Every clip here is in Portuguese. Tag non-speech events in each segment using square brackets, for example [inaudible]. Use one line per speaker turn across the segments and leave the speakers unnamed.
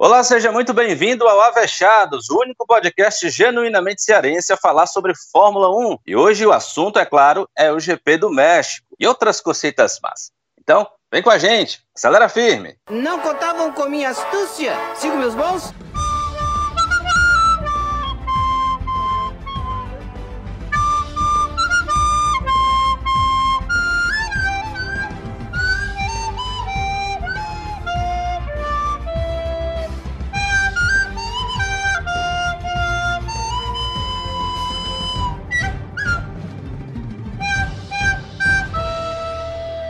Olá, seja muito bem-vindo ao Avechados, o único podcast genuinamente cearense a falar sobre Fórmula 1. E hoje o assunto, é claro, é o GP do México e outras cositas más. Então, vem com a gente, acelera firme.
Não contavam com minha astúcia. Sigo meus bons?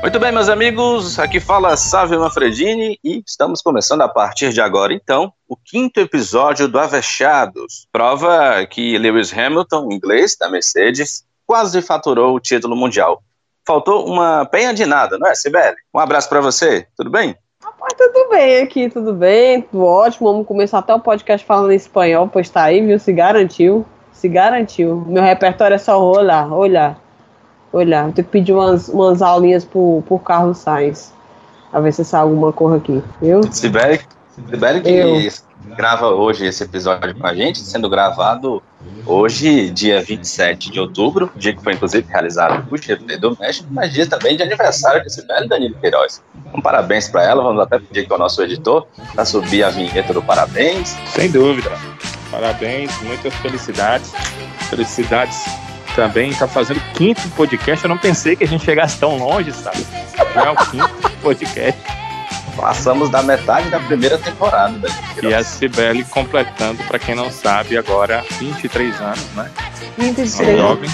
Muito bem, meus amigos, aqui fala Sávio Manfredini e estamos começando a partir de agora, então, o quinto episódio do Avechados. Prova que Lewis Hamilton, inglês da Mercedes, quase faturou o título mundial. Faltou uma penha de nada, não é, Sibeli? Um abraço para você, tudo bem?
Rapaz, tudo bem aqui, tudo bem, tudo ótimo. Vamos começar até o podcast falando em espanhol, pois tá aí, viu? Se garantiu, se garantiu. Meu repertório é só olhar, olhar olhar. Vou ter que pedir umas, umas aulinhas pro, pro Carlos Sainz. A ver se sai alguma cor aqui, viu?
Sibeli, Sibeli que Eu. grava hoje esse episódio com a gente, sendo gravado hoje, dia 27 de outubro, dia que foi inclusive realizado o GP do México, mas dia também de aniversário de Sibeli Danilo Queiroz. Um parabéns para ela, vamos até pedir com o nosso editor para subir a vinheta do parabéns.
Sem dúvida. Parabéns, muitas felicidades. Felicidades também está fazendo quinto podcast. Eu não pensei que a gente chegasse tão longe, sabe? Já é o quinto podcast.
Passamos da metade da primeira temporada.
E a Cibele completando, para quem não sabe, agora 23 anos, né?
23
jovem.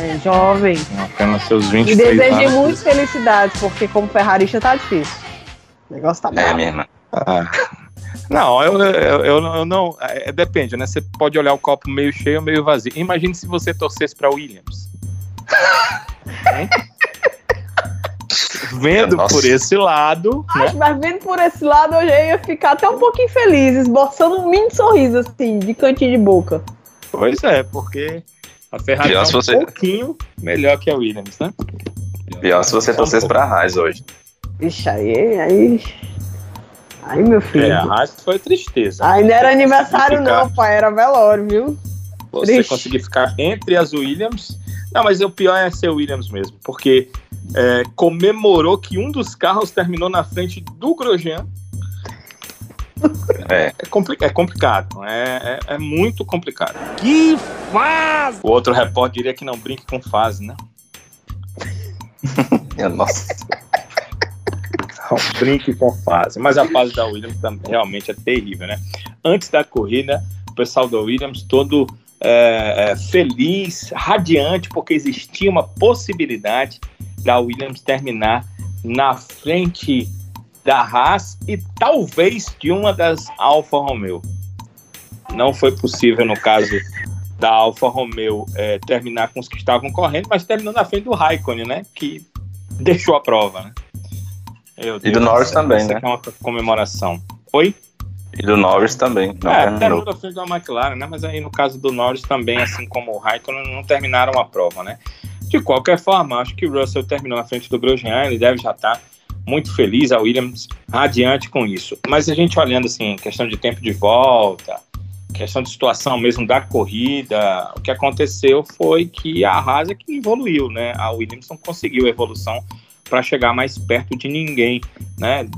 É, jovem.
Apenas seus 23
e
anos.
E desejo muita felicidade, porque como ferrarista tá difícil. O negócio tá bom.
É, minha irmã.
Ah. Não, eu, eu, eu, eu não. É, depende, né? Você pode olhar o copo meio cheio ou meio vazio. Imagine se você torcesse para Williams. vendo Nossa. por esse lado.
Né? Mas vendo por esse lado, eu já ia ficar até um pouquinho feliz, esboçando um mini sorriso, assim, de cantinho de boca.
Pois é, porque a Ferrari é um você... pouquinho melhor que a Williams, né?
Pior se você torcesse para a Haas hoje.
Ixi, aí, aí Ai, meu filho. É,
a Haas foi tristeza.
Ai, não era aniversário, ficar... não, pai, era velório, viu?
Você Triste. conseguir ficar entre as Williams. Não, mas o pior é ser Williams mesmo, porque é, comemorou que um dos carros terminou na frente do Grosjean. É, é, compli é complicado, é, é, é, muito complicado.
Que fase!
O outro repórter diria que não brinque com fase, né? [laughs]
Nossa.
Brinque com fase. Mas a fase da Williams realmente é terrível, né? Antes da corrida, o pessoal da Williams todo é, é, feliz, radiante, porque existia uma possibilidade da Williams terminar na frente da Haas e talvez de uma das Alfa Romeo. Não foi possível no caso da Alfa Romeo é, terminar com os que estavam correndo, mas terminou na frente do Raikkonen, né? Que deixou a prova, né?
E do Norris também, né?
é uma comemoração. Oi?
E do Norris também.
Não é, terminou da frente da McLaren, né? Mas aí no caso do Norris também, assim como o Raikkonen, não terminaram a prova, né? De qualquer forma, acho que o Russell terminou na frente do Grosjean, ele deve já estar muito feliz, a Williams adiante com isso. Mas a gente olhando assim, questão de tempo de volta, questão de situação mesmo da corrida, o que aconteceu foi que a Haas é que evoluiu, né? A Williams não conseguiu evolução para chegar mais perto de ninguém, né?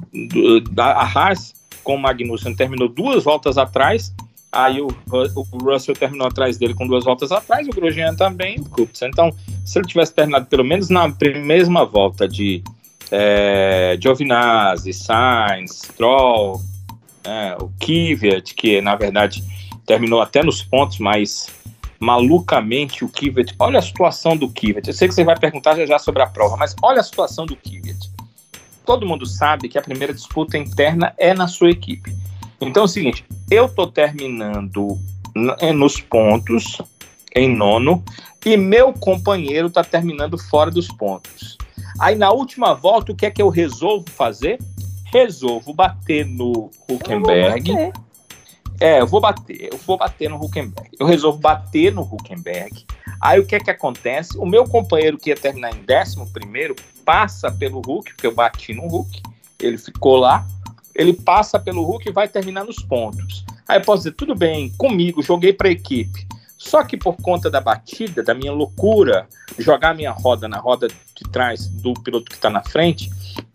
A Haas com o Magnussen terminou duas voltas atrás, aí o, o Russell terminou atrás dele com duas voltas atrás, o Grosjean também, Kubica. Então, se ele tivesse terminado pelo menos na mesma volta de é, Giovinazzi, Sainz, Stroll, é, o Kvyat, que na verdade terminou até nos pontos, mas malucamente o Kvyat. Olha a situação do Kvyat. Eu sei que você vai perguntar já, já sobre a prova, mas olha a situação do Kvyat. Todo mundo sabe que a primeira disputa interna é na sua equipe. Então é o seguinte, eu estou terminando é, nos pontos, em nono, e meu companheiro está terminando fora dos pontos. Aí na última volta, o que é que eu resolvo fazer? Resolvo bater no Huckenberg é, eu vou bater, eu vou bater no Huckenberg. Eu resolvo bater no Huckenberg. Aí o que é que acontece? O meu companheiro que ia terminar em décimo primeiro passa pelo Hulk, porque eu bati no Hulk, ele ficou lá. ele passa pelo Hulk e vai terminar nos pontos. Aí eu posso dizer, tudo bem, comigo, joguei para a equipe. Só que por conta da batida, da minha loucura, jogar minha roda na roda de trás do piloto que está na frente,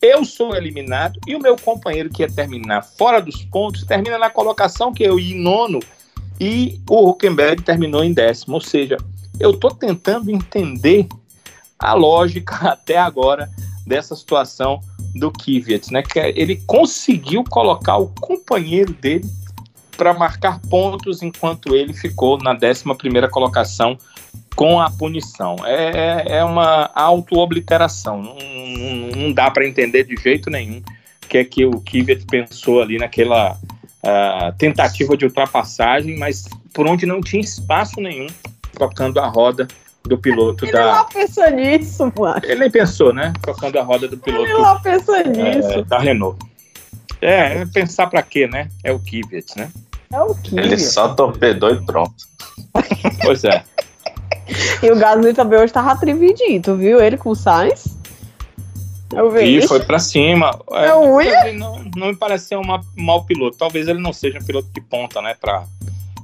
eu sou eliminado e o meu companheiro que ia terminar fora dos pontos termina na colocação que eu ia em nono e o Huckenberg terminou em décimo. Ou seja, eu estou tentando entender a lógica [laughs] até agora dessa situação do Kvyat, né? Que ele conseguiu colocar o companheiro dele para marcar pontos enquanto ele ficou na 11 colocação com a punição. É, é, é uma auto-obliteração. Não, não, não, dá para entender de jeito nenhum o que é que o Kvyat pensou ali naquela uh, tentativa de ultrapassagem, mas por onde não tinha espaço nenhum, trocando a roda do piloto
ele
da.
Ele não pensou nisso, mano.
Ele nem pensou, né? Trocando a roda do piloto.
Ele não pensou nisso.
É, da Renault. É, pensar para quê, né? É o Kvyat, né?
É o Kvyat.
Ele só torpedou e pronto.
Pois é.
E o Gasly também hoje tava trividinho, tu viu ele com o Sainz?
Eu vi. E foi para cima.
É, eu?
Não, não me parece ser um mau piloto. Talvez ele não seja um piloto de ponta, né, para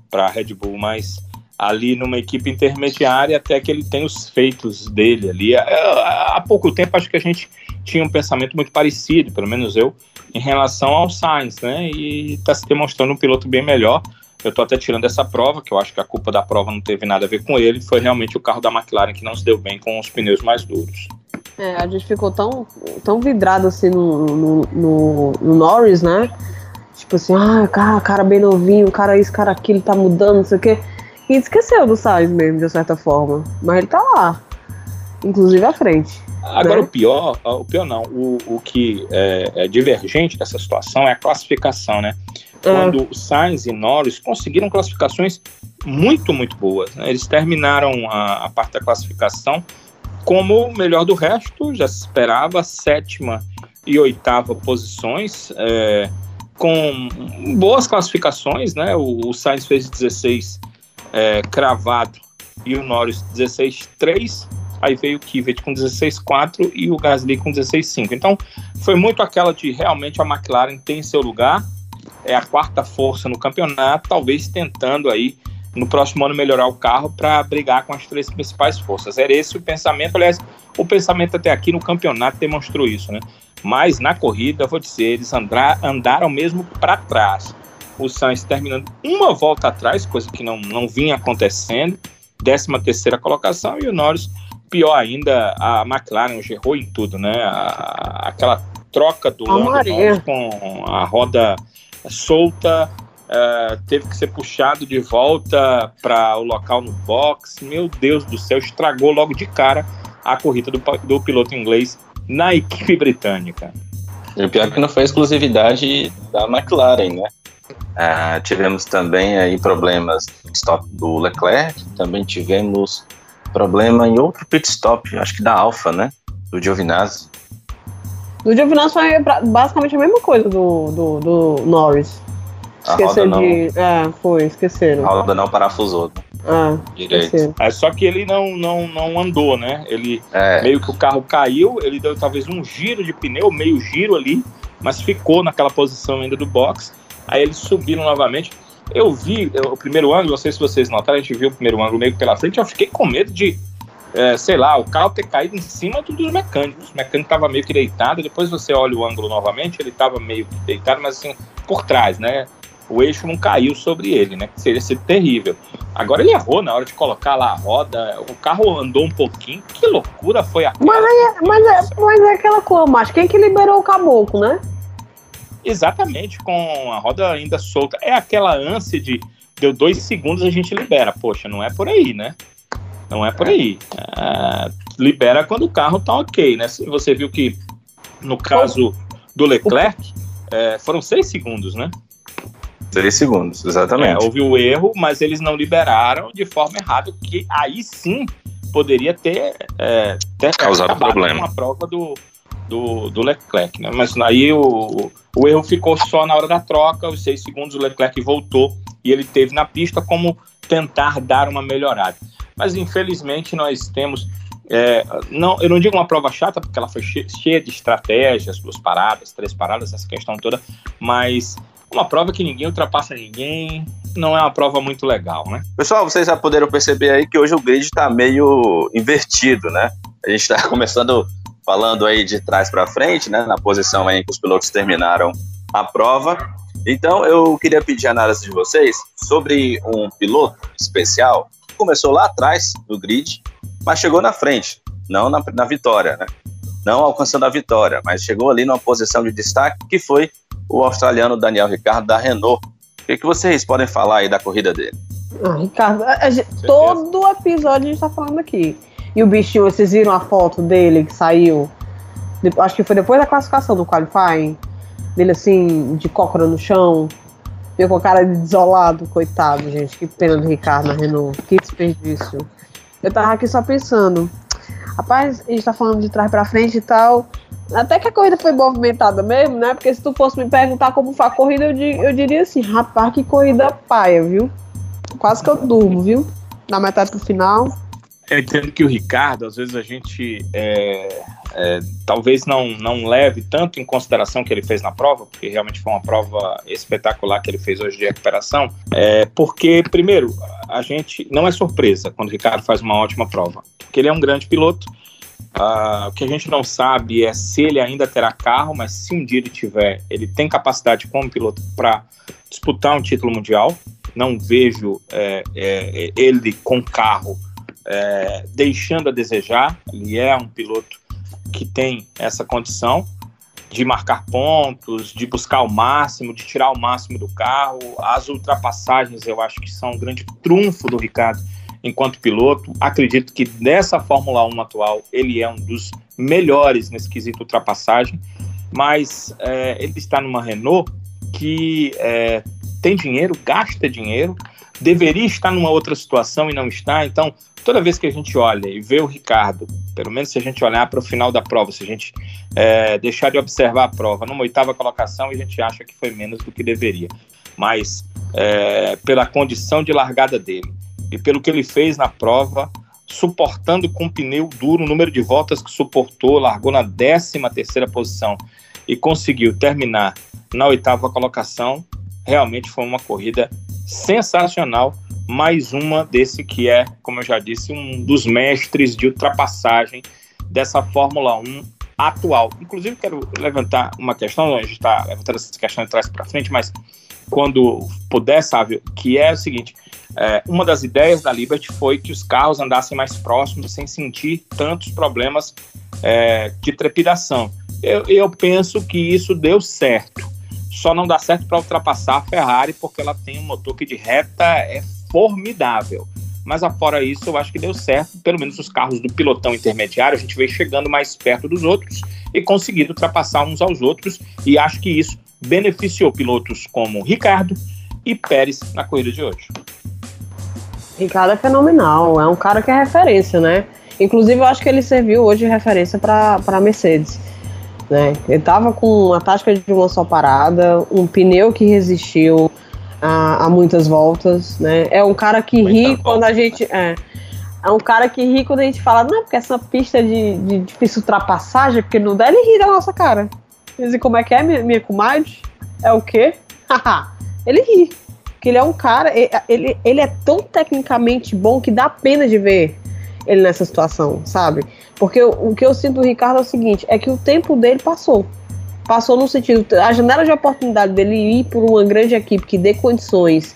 para Red Bull, mas ali numa equipe intermediária até que ele tem os feitos dele ali. Há pouco tempo acho que a gente tinha um pensamento muito parecido, pelo menos eu, em relação ao Sainz, né? E está se demonstrando um piloto bem melhor. Eu estou até tirando essa prova, que eu acho que a culpa da prova não teve nada a ver com ele, foi realmente o carro da McLaren que não se deu bem com os pneus mais duros.
É, a gente ficou tão, tão vidrado assim no, no, no, no Norris, né? Tipo assim, ah, cara, cara bem novinho, cara isso, cara aquilo, tá mudando, não sei o quê. E esqueceu do Sainz mesmo, de certa forma. Mas ele tá lá. Inclusive à frente.
Agora, né? o pior, o pior não, o, o que é, é, divergente dessa situação é a classificação, né? É. Quando. Sainz e Norris conseguiram classificações muito, muito boas. Né? Eles terminaram a, a, parte da classificação como o melhor do resto, já se esperava, sétima e oitava posições, é, com boas classificações, né? O, o Sainz fez 16 é, cravado e o Norris 16-3 aí veio o Kvyat com 16,4 e o Gasly com 16,5. Então, foi muito aquela de realmente a McLaren tem seu lugar, é a quarta força no campeonato, talvez tentando aí no próximo ano melhorar o carro para brigar com as três principais forças. Era esse o pensamento, aliás, o pensamento até aqui no campeonato demonstrou isso, né? Mas na corrida, vou dizer, eles andar, andaram mesmo para trás. O Sainz terminando uma volta atrás, coisa que não, não vinha acontecendo, 13 terceira colocação, e o Norris pior ainda, a McLaren errou em tudo, né? A, aquela troca do Lando com a roda solta, uh, teve que ser puxado de volta para o local no box. Meu Deus do céu, estragou logo de cara a corrida do, do piloto inglês na equipe britânica.
E o pior é que não foi exclusividade da McLaren, né? Uh, tivemos também aí problemas stop do Leclerc, também tivemos problema em outro pit stop, acho que da Alfa, né? Do Giovinazzi.
Do Giovinazzi foi basicamente a mesma coisa do, do, do Norris. Esquecer de. Não, é, foi, esqueceram.
A roda não parafusou.
Ah, Direito.
É só que ele não, não, não andou, né? Ele é. meio que o carro caiu, ele deu talvez um giro de pneu, meio giro ali, mas ficou naquela posição ainda do box. Aí eles subiram novamente. Eu vi o primeiro ângulo, não sei se vocês notaram, a gente viu o primeiro ângulo meio pela frente, eu fiquei com medo de, é, sei lá, o carro ter caído em cima dos mecânicos. O mecânico estava meio que deitado, depois você olha o ângulo novamente, ele estava meio que deitado, mas assim, por trás, né? O eixo não caiu sobre ele, né? Que seria ser terrível. Agora ele errou na hora de colocar lá a roda, o carro andou um pouquinho. Que loucura foi a
Mas, é, mas, é, mas é aquela coisa, mas quem que liberou o caboclo, né?
Exatamente, com a roda ainda solta. É aquela ânsia de deu dois segundos a gente libera. Poxa, não é por aí, né? Não é por aí. É, libera quando o carro tá ok, né? Você viu que no caso do Leclerc é, foram seis segundos, né?
Seis segundos, exatamente.
É, houve o erro, mas eles não liberaram de forma errada, que aí sim poderia ter, é, ter
causado problema.
uma prova do, do, do Leclerc, né? Mas aí o, o erro ficou só na hora da troca, os seis segundos o Leclerc voltou e ele teve na pista como tentar dar uma melhorada. Mas infelizmente nós temos É, não, eu não digo uma prova chata, porque ela foi cheia de estratégias, duas paradas, três paradas, essa questão toda, mas uma prova que ninguém ultrapassa ninguém, não é uma prova muito legal, né?
Pessoal, vocês já poderam perceber aí que hoje o grid está meio invertido, né? A gente está [laughs] começando falando aí de trás para frente, né? Na posição aí que os pilotos terminaram a prova. Então, eu queria pedir a análise de vocês sobre um piloto especial começou lá atrás do grid, mas chegou na frente, não na, na vitória, né? Não alcançando a vitória, mas chegou ali numa posição de destaque, que foi o australiano Daniel Ricardo da Renault. O que, que vocês podem falar aí da corrida dele?
Ah, Ricardo, a gente, todo episódio a gente tá falando aqui. E o bichinho, vocês viram a foto dele que saiu? Acho que foi depois da classificação do qualifying. Dele assim, de cócora no chão. Veio com cara de desolado, coitado, gente. Que pena do Ricardo na Renault. Que desperdício. Eu tava aqui só pensando. Rapaz, a gente tá falando de trás pra frente e tal. Até que a corrida foi movimentada mesmo, né? Porque se tu fosse me perguntar como foi a corrida, eu, eu diria assim, rapaz, que corrida paia, viu? Quase que eu durmo, viu? Na metade pro final.
Eu entendo que o Ricardo, às vezes a gente é, é, talvez não, não leve tanto em consideração o que ele fez na prova, porque realmente foi uma prova espetacular que ele fez hoje de recuperação, é, porque, primeiro, a gente não é surpresa quando o Ricardo faz uma ótima prova, porque ele é um grande piloto, Uh, o que a gente não sabe é se ele ainda terá carro, mas se um dia ele tiver, ele tem capacidade como piloto para disputar um título mundial. Não vejo é, é, ele com carro é, deixando a desejar. Ele é um piloto que tem essa condição de marcar pontos, de buscar o máximo, de tirar o máximo do carro. As ultrapassagens eu acho que são um grande trunfo do Ricardo enquanto piloto. Acredito que nessa Fórmula 1 atual ele é um dos melhores nesse quesito ultrapassagem, mas é, ele está numa Renault que é, tem dinheiro, gasta dinheiro, deveria estar numa outra situação e não está. Então, toda vez que a gente olha e vê o Ricardo, pelo menos se a gente olhar para o final da prova, se a gente é, deixar de observar a prova numa oitava colocação, a gente acha que foi menos do que deveria. Mas é, pela condição de largada dele, e pelo que ele fez na prova, suportando com pneu duro o número de voltas que suportou, largou na 13 terceira posição e conseguiu terminar na oitava colocação. Realmente foi uma corrida sensacional, mais uma desse que é, como eu já disse, um dos mestres de ultrapassagem dessa Fórmula 1 atual. Inclusive, quero levantar uma questão, a gente está levantando essa questão de trás para frente, mas quando puder, sabe, que é o seguinte: é, uma das ideias da Liberty foi que os carros andassem mais próximos sem sentir tantos problemas é, de trepidação. Eu, eu penso que isso deu certo. Só não dá certo para ultrapassar a Ferrari porque ela tem um motor que de reta é formidável. Mas afora isso, eu acho que deu certo. Pelo menos os carros do pilotão intermediário, a gente veio chegando mais perto dos outros e conseguindo ultrapassar uns aos outros. E acho que isso beneficiou pilotos como Ricardo e Pérez na corrida de hoje.
Ricardo é fenomenal, é um cara que é referência, né? Inclusive, eu acho que ele serviu hoje de referência para a Mercedes. Né? Ele estava com uma tática de uma só parada, um pneu que resistiu a, a muitas voltas, né? É um cara que ri quando a gente. É, é um cara que ri quando a gente fala, não, porque essa pista de, de difícil ultrapassagem, porque não dá, ele ri da nossa cara. Dizem como é que é, minha, minha comadre? É o quê? ele ri. Porque ele é um cara, ele, ele é tão tecnicamente bom que dá pena de ver ele nessa situação, sabe? Porque o, o que eu sinto do Ricardo é o seguinte: é que o tempo dele passou. Passou no sentido, a janela de oportunidade dele ir por uma grande equipe que dê condições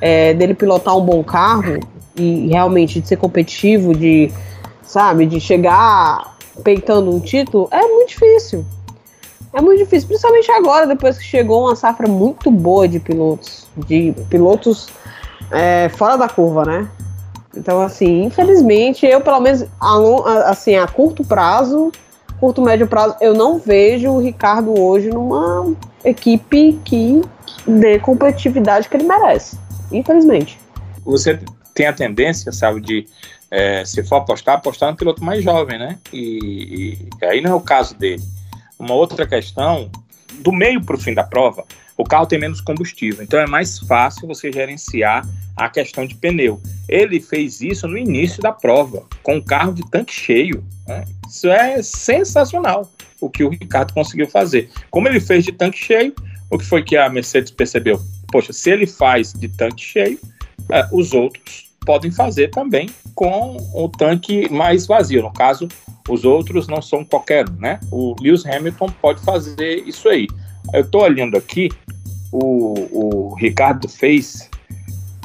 é, dele pilotar um bom carro e realmente de ser competitivo, de, sabe, de chegar peitando um título, é muito difícil. É muito difícil, principalmente agora, depois que chegou uma safra muito boa de pilotos, de pilotos é, fora da curva, né? Então, assim, infelizmente, eu pelo menos, a, assim, a curto prazo, curto, médio prazo, eu não vejo o Ricardo hoje numa equipe que dê competitividade que ele merece, infelizmente.
Você tem a tendência, sabe, de é, se for apostar, apostar no piloto mais jovem, né? E, e aí não é o caso dele. Uma outra questão, do meio para o fim da prova, o carro tem menos combustível. Então é mais fácil você gerenciar a questão de pneu. Ele fez isso no início da prova, com o carro de tanque cheio. Né? Isso é sensacional, o que o Ricardo conseguiu fazer. Como ele fez de tanque cheio, o que foi que a Mercedes percebeu? Poxa, se ele faz de tanque cheio, é, os outros podem fazer também com o tanque mais vazio. No caso, os outros não são qualquer né? O Lewis Hamilton pode fazer isso aí. Eu estou olhando aqui, o, o Ricardo fez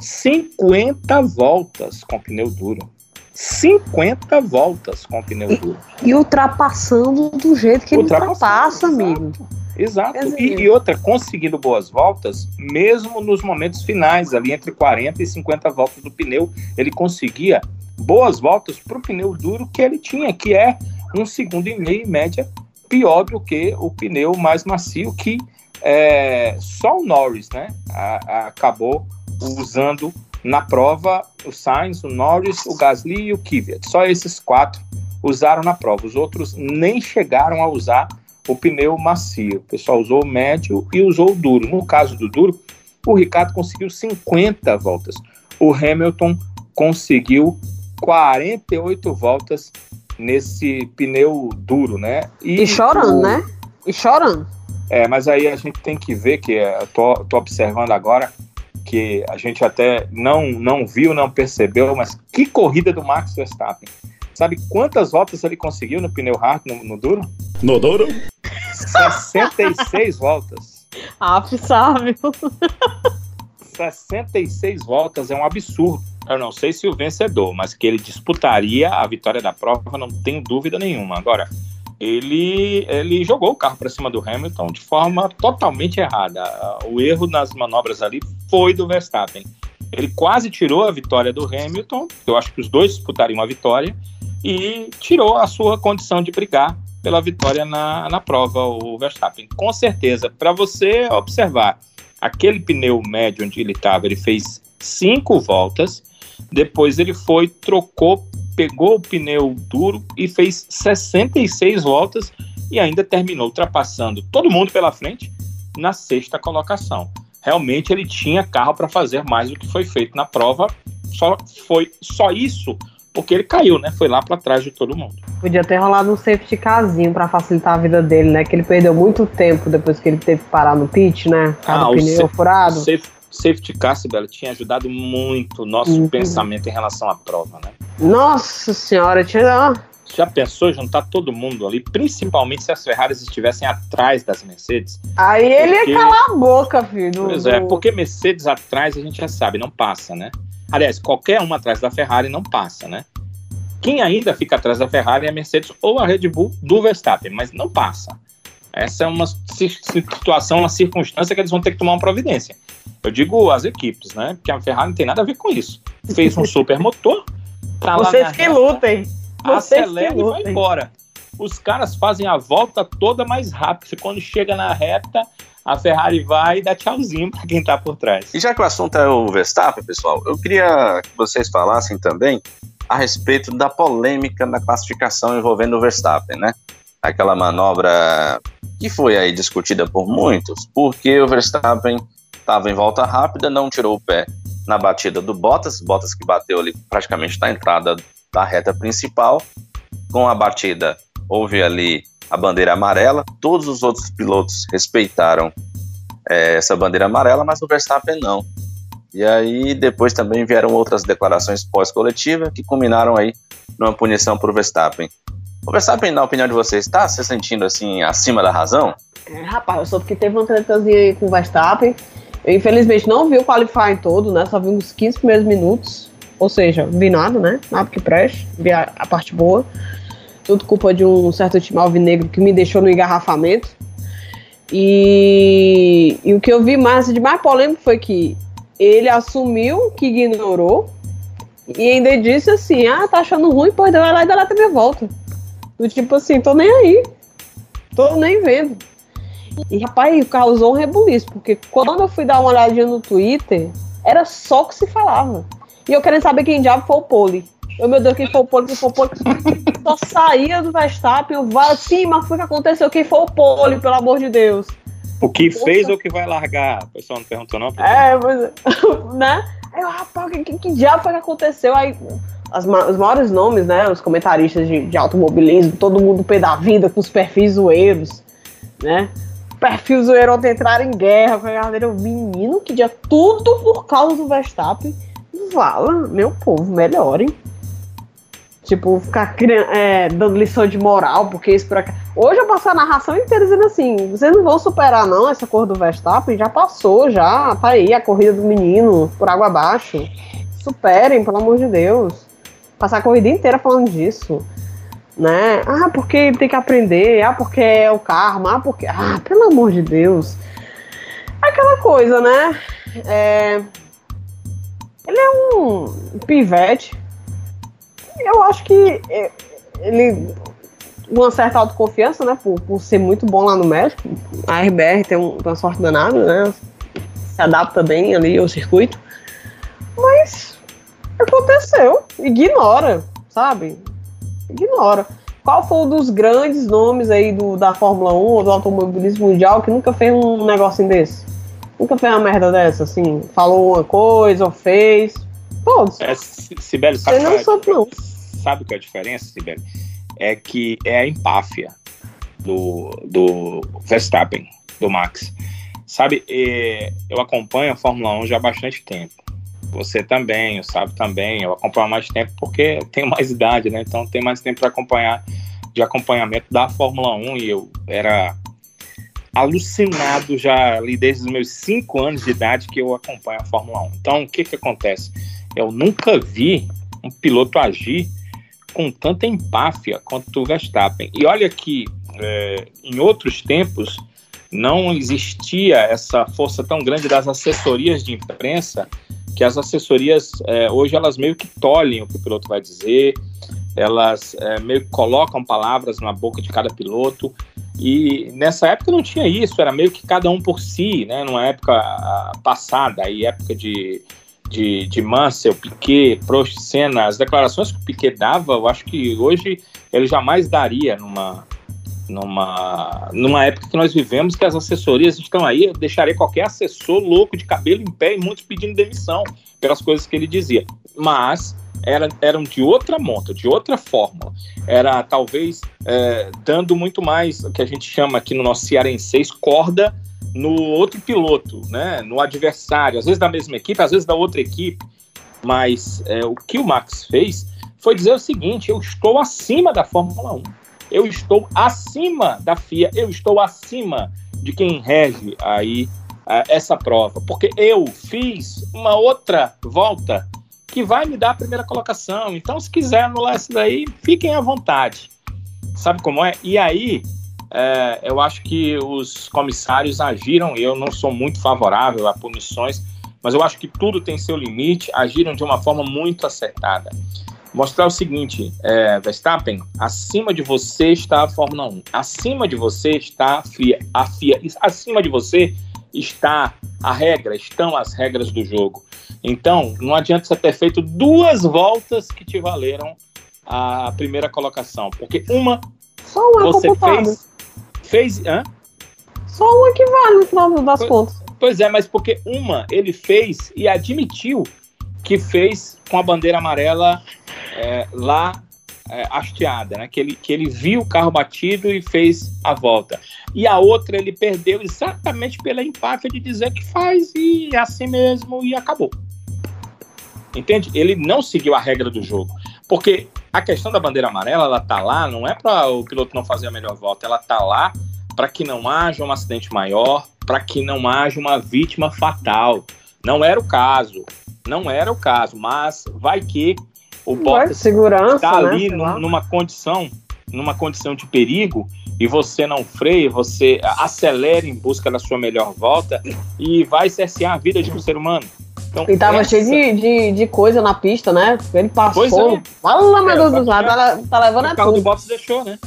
50 voltas com pneu duro. 50 voltas com pneu duro.
E, e ultrapassando do jeito que ele ultrapassa, amigo.
Exato. E, e, outra, conseguindo boas voltas, mesmo nos momentos finais, ali entre 40 e 50 voltas do pneu, ele conseguia boas voltas para o pneu duro que ele tinha, que é um segundo e meio em média pior do que o pneu mais macio, que é, só o Norris né, a, a, acabou usando na prova o Sainz, o Norris, o Gasly e o Kvyat. Só esses quatro usaram na prova. Os outros nem chegaram a usar o pneu macio. O pessoal usou o médio e usou o duro. No caso do duro, o Ricardo conseguiu 50 voltas. O Hamilton conseguiu 48 voltas nesse pneu duro, né?
E, e chorando, o... né? E chorando.
É, mas aí a gente tem que ver que é, eu tô, tô observando agora que a gente até não, não viu, não percebeu, mas que corrida do Max Verstappen. Sabe quantas voltas ele conseguiu no pneu hard, no, no duro?
No duro?
66 voltas.
Ah, sabe.
66 voltas é um absurdo. Eu não sei se o vencedor, mas que ele disputaria a vitória da prova, não tenho dúvida nenhuma. Agora, ele, ele jogou o carro para cima do Hamilton de forma totalmente errada. O erro nas manobras ali foi do Verstappen. Ele quase tirou a vitória do Hamilton, eu acho que os dois disputariam a vitória, e tirou a sua condição de brigar pela vitória na, na prova, o Verstappen. Com certeza, para você observar, aquele pneu médio onde ele estava, ele fez cinco voltas, depois ele foi, trocou, pegou o pneu duro e fez 66 voltas e ainda terminou ultrapassando todo mundo pela frente na sexta colocação. Realmente ele tinha carro para fazer mais do que foi feito na prova. Só foi só isso porque ele caiu, né? Foi lá para trás de todo mundo.
Podia ter rolado um safety carzinho para facilitar a vida dele, né? Que ele perdeu muito tempo depois que ele teve que parar no pit, né?
Ah, o pneu furado. Safe, safety car, Sibela, tinha ajudado muito o nosso uhum. pensamento em relação à prova, né?
Nossa senhora, tinha.
Já pensou juntar todo mundo ali, principalmente se as Ferraris estivessem atrás das Mercedes?
Aí ele porque... ia calar a boca, filho.
Pois é, porque Mercedes atrás a gente já sabe, não passa, né? Aliás, qualquer uma atrás da Ferrari não passa, né? Quem ainda fica atrás da Ferrari é a Mercedes ou a Red Bull do Verstappen, mas não passa. Essa é uma situação, uma circunstância que eles vão ter que tomar uma providência. Eu digo as equipes, né? Porque a Ferrari não tem nada a ver com isso. Fez um super motor,
tá Vocês que lutem.
Vocês acelera que lutem. e vai embora. Os caras fazem a volta toda mais rápido. Quando chega na reta, a Ferrari vai e dá tchauzinho para quem está por trás.
E já que o assunto é o Verstappen, pessoal, eu queria que vocês falassem também a respeito da polêmica na classificação envolvendo o Verstappen, né? Aquela manobra que foi aí discutida por muitos, porque o Verstappen estava em volta rápida, não tirou o pé na batida do Bottas, Bottas que bateu ali praticamente na entrada da reta principal. Com a batida, houve ali a bandeira amarela. Todos os outros pilotos respeitaram é, essa bandeira amarela, mas o Verstappen não. E aí depois também vieram outras declarações pós-coletiva que culminaram aí numa punição para o Verstappen. O Verstappen, na opinião de vocês, está se sentindo assim acima da razão?
É, rapaz, eu soube que teve uma tretazinha aí com o Verstappen. Eu infelizmente não vi o qualifying todo, né? Só vi uns 15 primeiros minutos. Ou seja, vi nada, né? Nada que preste. Vi a, a parte boa. Tudo culpa de um certo time alvinegro que me deixou no engarrafamento. E, e o que eu vi mais de mais polêmico foi que ele assumiu que ignorou e ainda disse assim: ah, tá achando ruim, pois vai lá e dá lá minha volta. Do tipo assim, tô nem aí. Tô nem vendo. E rapaz, causou um rebuliço, porque quando eu fui dar uma olhadinha no Twitter, era só o que se falava. E eu querendo saber quem diabo foi o Poli. Oh, meu Deus, quem foi o pole, quem foi o pole. Só saía do Verstappen, eu sim, mas foi o que aconteceu, quem foi o pole, pelo amor de Deus.
O que fez ou o que vai largar? O pessoal não perguntou, não?
É, mas, [laughs] né? Aí eu, rapaz, que, que, que diabo foi que aconteceu? Aí, as, os maiores nomes, né? Os comentaristas de, de automobilismo, todo mundo pé da vida, com os perfis zoeiros, né? Perfil zoeiro ontem entraram em guerra com a galera. Menino, que dia tudo por causa do Verstappen. Vala, meu povo, melhorem. Tipo, ficar é, dando lição de moral, porque isso por aqui. Hoje eu passei a narração inteira dizendo assim: vocês não vão superar, não, essa cor do Verstappen. Já passou, já. Tá aí a corrida do menino, por água abaixo. Superem, pelo amor de Deus. Passar a corrida inteira falando disso. Né? Ah, porque ele tem que aprender. Ah, porque é o karma. Ah, porque. Ah, pelo amor de Deus. Aquela coisa, né? É... Ele é um pivete eu acho que é, ele uma certa autoconfiança, né? Por, por ser muito bom lá no México. A RBR tem, um, tem uma sorte danada, né? Se adapta bem ali ao circuito. Mas aconteceu. Ignora, sabe? Ignora. Qual foi um dos grandes nomes aí do, da Fórmula 1 ou do automobilismo mundial que nunca fez um negocinho desse? Nunca fez uma merda dessa, assim? Falou uma coisa ou fez. Todos.
É, Sibeli, sabe, não sabe, não. sabe que é a diferença, Sibeli? É que é a empáfia do, do Verstappen, do Max. Sabe, eu acompanho a Fórmula 1 já há bastante tempo. Você também, o Sábio também. Eu acompanho mais tempo porque tenho mais idade, né? Então tem mais tempo para acompanhar de acompanhamento da Fórmula 1 e eu era alucinado já ali desde os meus 5 anos de idade que eu acompanho a Fórmula 1. Então, o que que acontece? Eu nunca vi um piloto agir com tanta empáfia quanto o Verstappen. E olha que é, em outros tempos não existia essa força tão grande das assessorias de imprensa, que as assessorias é, hoje elas meio que tolhem o que o piloto vai dizer, elas é, meio que colocam palavras na boca de cada piloto. E nessa época não tinha isso, era meio que cada um por si, né? Numa época passada, aí época de de, de Mansell, Piquet, Prost, Senna, as declarações que o Piquet dava, eu acho que hoje ele jamais daria numa, numa, numa época que nós vivemos, que as assessorias estão aí, eu deixaria qualquer assessor louco de cabelo em pé e muitos pedindo demissão pelas coisas que ele dizia. Mas era, eram de outra monta, de outra fórmula. Era talvez é, dando muito mais o que a gente chama aqui no nosso cearense corda no outro piloto, né? No adversário, às vezes da mesma equipe, às vezes da outra equipe. Mas é, o que o Max fez foi dizer o seguinte: eu estou acima da Fórmula 1, eu estou acima da FIA, eu estou acima de quem rege aí essa prova, porque eu fiz uma outra volta que vai me dar a primeira colocação. Então, se quiser anular isso daí, fiquem à vontade. Sabe como é? E aí é, eu acho que os comissários agiram, eu não sou muito favorável a punições, mas eu acho que tudo tem seu limite, agiram de uma forma muito acertada. Mostrar o seguinte, é, Verstappen, acima de você está a Fórmula 1, acima de você está a FIA, a FIA, acima de você está a regra, estão as regras do jogo. Então, não adianta você ter feito duas voltas que te valeram a primeira colocação, porque uma
Só uma você fez
Fez. Hã?
Só uma que vale no final das pois, contas.
Pois é, mas porque uma ele fez e admitiu que fez com a bandeira amarela é, lá é, hasteada, né? Que ele, que ele viu o carro batido e fez a volta. E a outra ele perdeu exatamente pela empáfia de dizer que faz e é assim mesmo e acabou. Entende? Ele não seguiu a regra do jogo. Porque a questão da bandeira amarela, ela tá lá, não é para o piloto não fazer a melhor volta, ela tá lá para que não haja um acidente maior, para que não haja uma vítima fatal. Não era o caso, não era o caso, mas vai que o Bottas está né, ali num, numa condição, numa condição de perigo e você não freia, você acelera em busca da sua melhor volta e vai cercear a vida de um ser humano.
Então, e tava essa... cheio de, de, de, coisa na pista, né? Ele passou. É. Fala, meu Deus do céu, tá, tá levando
a O carro tudo. do Bottas deixou, né?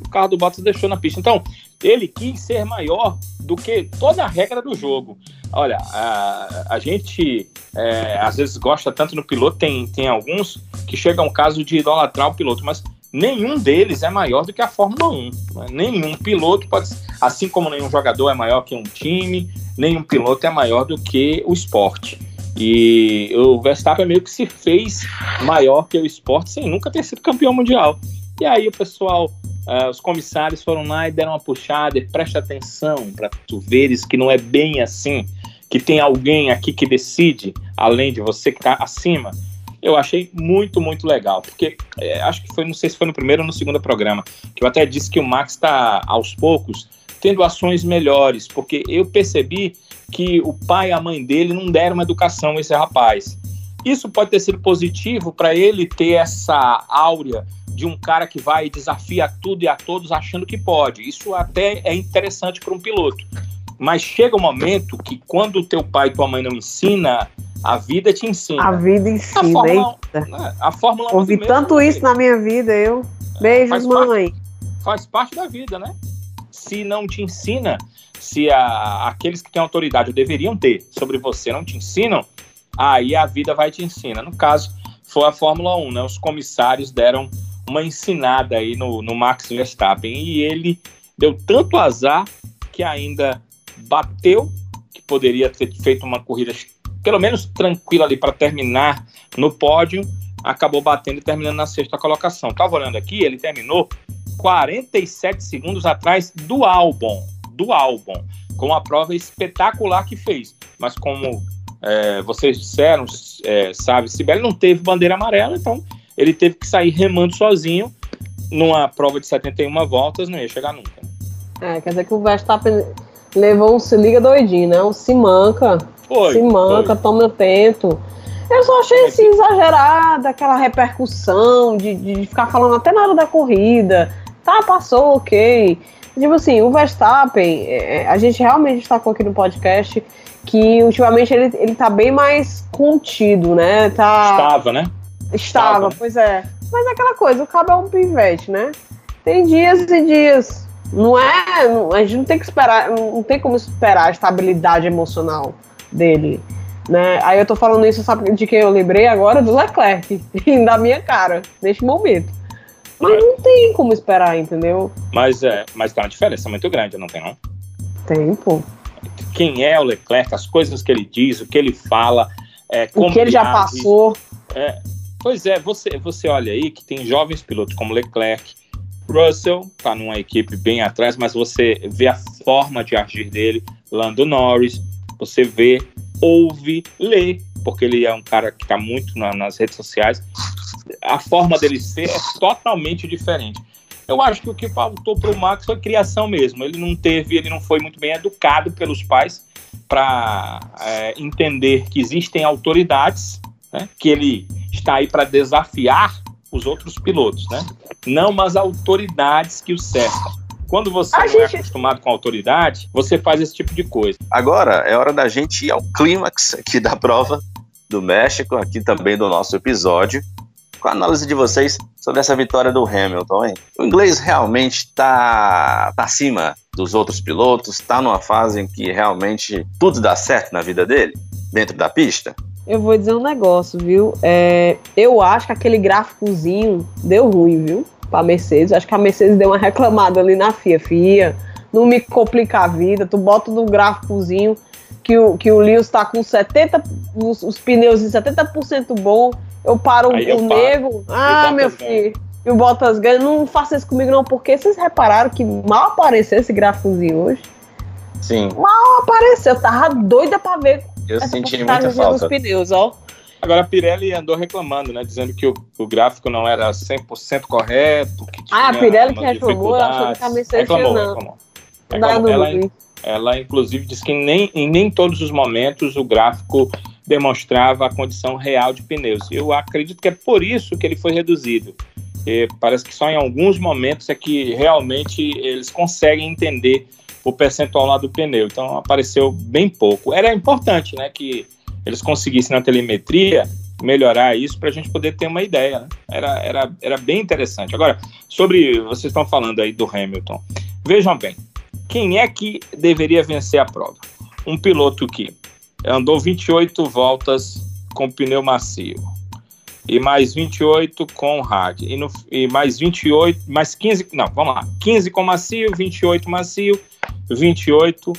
O carro do Bottas deixou na pista. Então, ele quis ser maior do que toda a regra do jogo. Olha, a, a gente é, às vezes gosta tanto no piloto, tem, tem alguns que chegam ao caso de idolatrar o piloto, mas nenhum deles é maior do que a Fórmula 1. Né? Nenhum piloto pode, assim como nenhum jogador é maior que um time, nenhum piloto é maior do que o esporte. E o Verstappen meio que se fez maior que o esporte sem nunca ter sido campeão mundial. E aí o pessoal, uh, os comissários foram lá e deram uma puxada e preste atenção para tu veres que não é bem assim, que tem alguém aqui que decide, além de você que está acima eu achei muito, muito legal. Porque é, acho que foi, não sei se foi no primeiro ou no segundo programa, que eu até disse que o Max está, aos poucos, tendo ações melhores, porque eu percebi que o pai e a mãe dele não deram uma educação a esse rapaz. Isso pode ter sido positivo para ele ter essa áurea de um cara que vai e desafia tudo e a todos achando que pode. Isso até é interessante para um piloto. Mas chega um momento que quando o teu pai e tua mãe não ensina a vida te ensina.
A vida ensina, a
Fórmula, né, a Fórmula
Ouvi tanto isso na minha vida, eu. Beijos, faz mãe.
Parte, faz parte da vida, né? Se não te ensina, se a, aqueles que têm autoridade ou deveriam ter sobre você não te ensinam, aí a vida vai te ensinar. No caso, foi a Fórmula 1, né? Os comissários deram uma ensinada aí no, no Max Verstappen e ele deu tanto azar que ainda bateu, que poderia ter feito uma corrida pelo menos tranquilo ali para terminar no pódio, acabou batendo e terminando na sexta colocação. Estava olhando aqui, ele terminou 47 segundos atrás do álbum, do álbum, com a prova espetacular que fez. Mas como é, vocês disseram, é, sabe, Sibeli não teve bandeira amarela, então ele teve que sair remando sozinho numa prova de 71 voltas, não ia chegar nunca.
É, quer dizer que o Verstappen levou um se liga doidinho, né? Um se manca foi, se manca, foi. toma tempo. Eu só achei assim, exagerada aquela repercussão de, de ficar falando até na hora da corrida. Tá, passou, ok. Tipo assim, o Verstappen, é, é a gente realmente destacou aqui no podcast que ultimamente ele, ele tá bem mais contido, né? Tá...
Estava, né?
Estava, Estava, pois é. Mas é aquela coisa, o cabo é um pivete, né? Tem dias e dias. Não é. Não, a gente não tem que esperar, não tem como esperar a estabilidade emocional dele. Né? Aí eu tô falando isso, sabe de quem eu lembrei agora? Do Leclerc, [laughs] da minha cara, neste momento. Mas não tem como esperar, entendeu?
Mas é, mas tá uma diferença muito grande, não tem não?
Tem, pô.
Quem é o Leclerc, as coisas que ele diz, o que ele fala, é,
o que ele já passou.
É, pois é, você, você olha aí que tem jovens pilotos como Leclerc, Russell tá numa equipe bem atrás, mas você vê a forma de agir dele, Lando Norris, você vê, ouve, lê, porque ele é um cara que está muito na, nas redes sociais. A forma dele ser é totalmente diferente. Eu acho que o que faltou para o Max foi criação mesmo. Ele não teve, ele não foi muito bem educado pelos pais para é, entender que existem autoridades, né, que ele está aí para desafiar os outros pilotos, né? Não as autoridades que o cercam. Quando você a não é gente... é acostumado com autoridade, você faz esse tipo de coisa.
Agora é hora da gente ir ao clímax aqui da prova do México, aqui também do nosso episódio, com a análise de vocês sobre essa vitória do Hamilton. Hein? O inglês realmente está tá acima dos outros pilotos, está numa fase em que realmente tudo dá certo na vida dele, dentro da pista.
Eu vou dizer um negócio, viu? É, eu acho que aquele gráficozinho deu ruim, viu? para a Mercedes. Acho que a Mercedes deu uma reclamada ali na FIA. FIA, não me complica a vida. Tu bota no gráficozinho que o, que o Lewis está com 70, os, os pneus em 70% bom. Eu paro Aí o nego. Ah, meu filho. E o Bottas ganha. Não faça isso comigo, não, porque vocês repararam que mal apareceu esse gráficozinho hoje.
Sim.
Mal apareceu. Eu tava doida pra ver.
Eu senti muita falta.
Dos pneus, ó.
Agora a Pirelli andou reclamando, né? Dizendo que o, o gráfico não era 100% correto.
ah, a Pirelli que reclamou, ela achou que a Mercedes reclamou, não. reclamou.
reclamou. Ela, ela, inclusive, disse que nem, em nem todos os momentos o gráfico demonstrava a condição real de pneus. Eu acredito que é por isso que ele foi reduzido. E parece que só em alguns momentos é que realmente eles conseguem entender o percentual lá do pneu. Então apareceu bem pouco. Era importante, né, que eles conseguissem na telemetria melhorar isso para a gente poder ter uma ideia. Né? Era, era, era bem interessante. Agora, sobre. Vocês estão falando aí do Hamilton. Vejam bem, quem é que deveria vencer a prova? Um piloto que andou 28 voltas com pneu macio, e mais 28 com hard. E, no, e mais 28, mais 15, não, vamos lá. 15 com macio, 28 macio, 28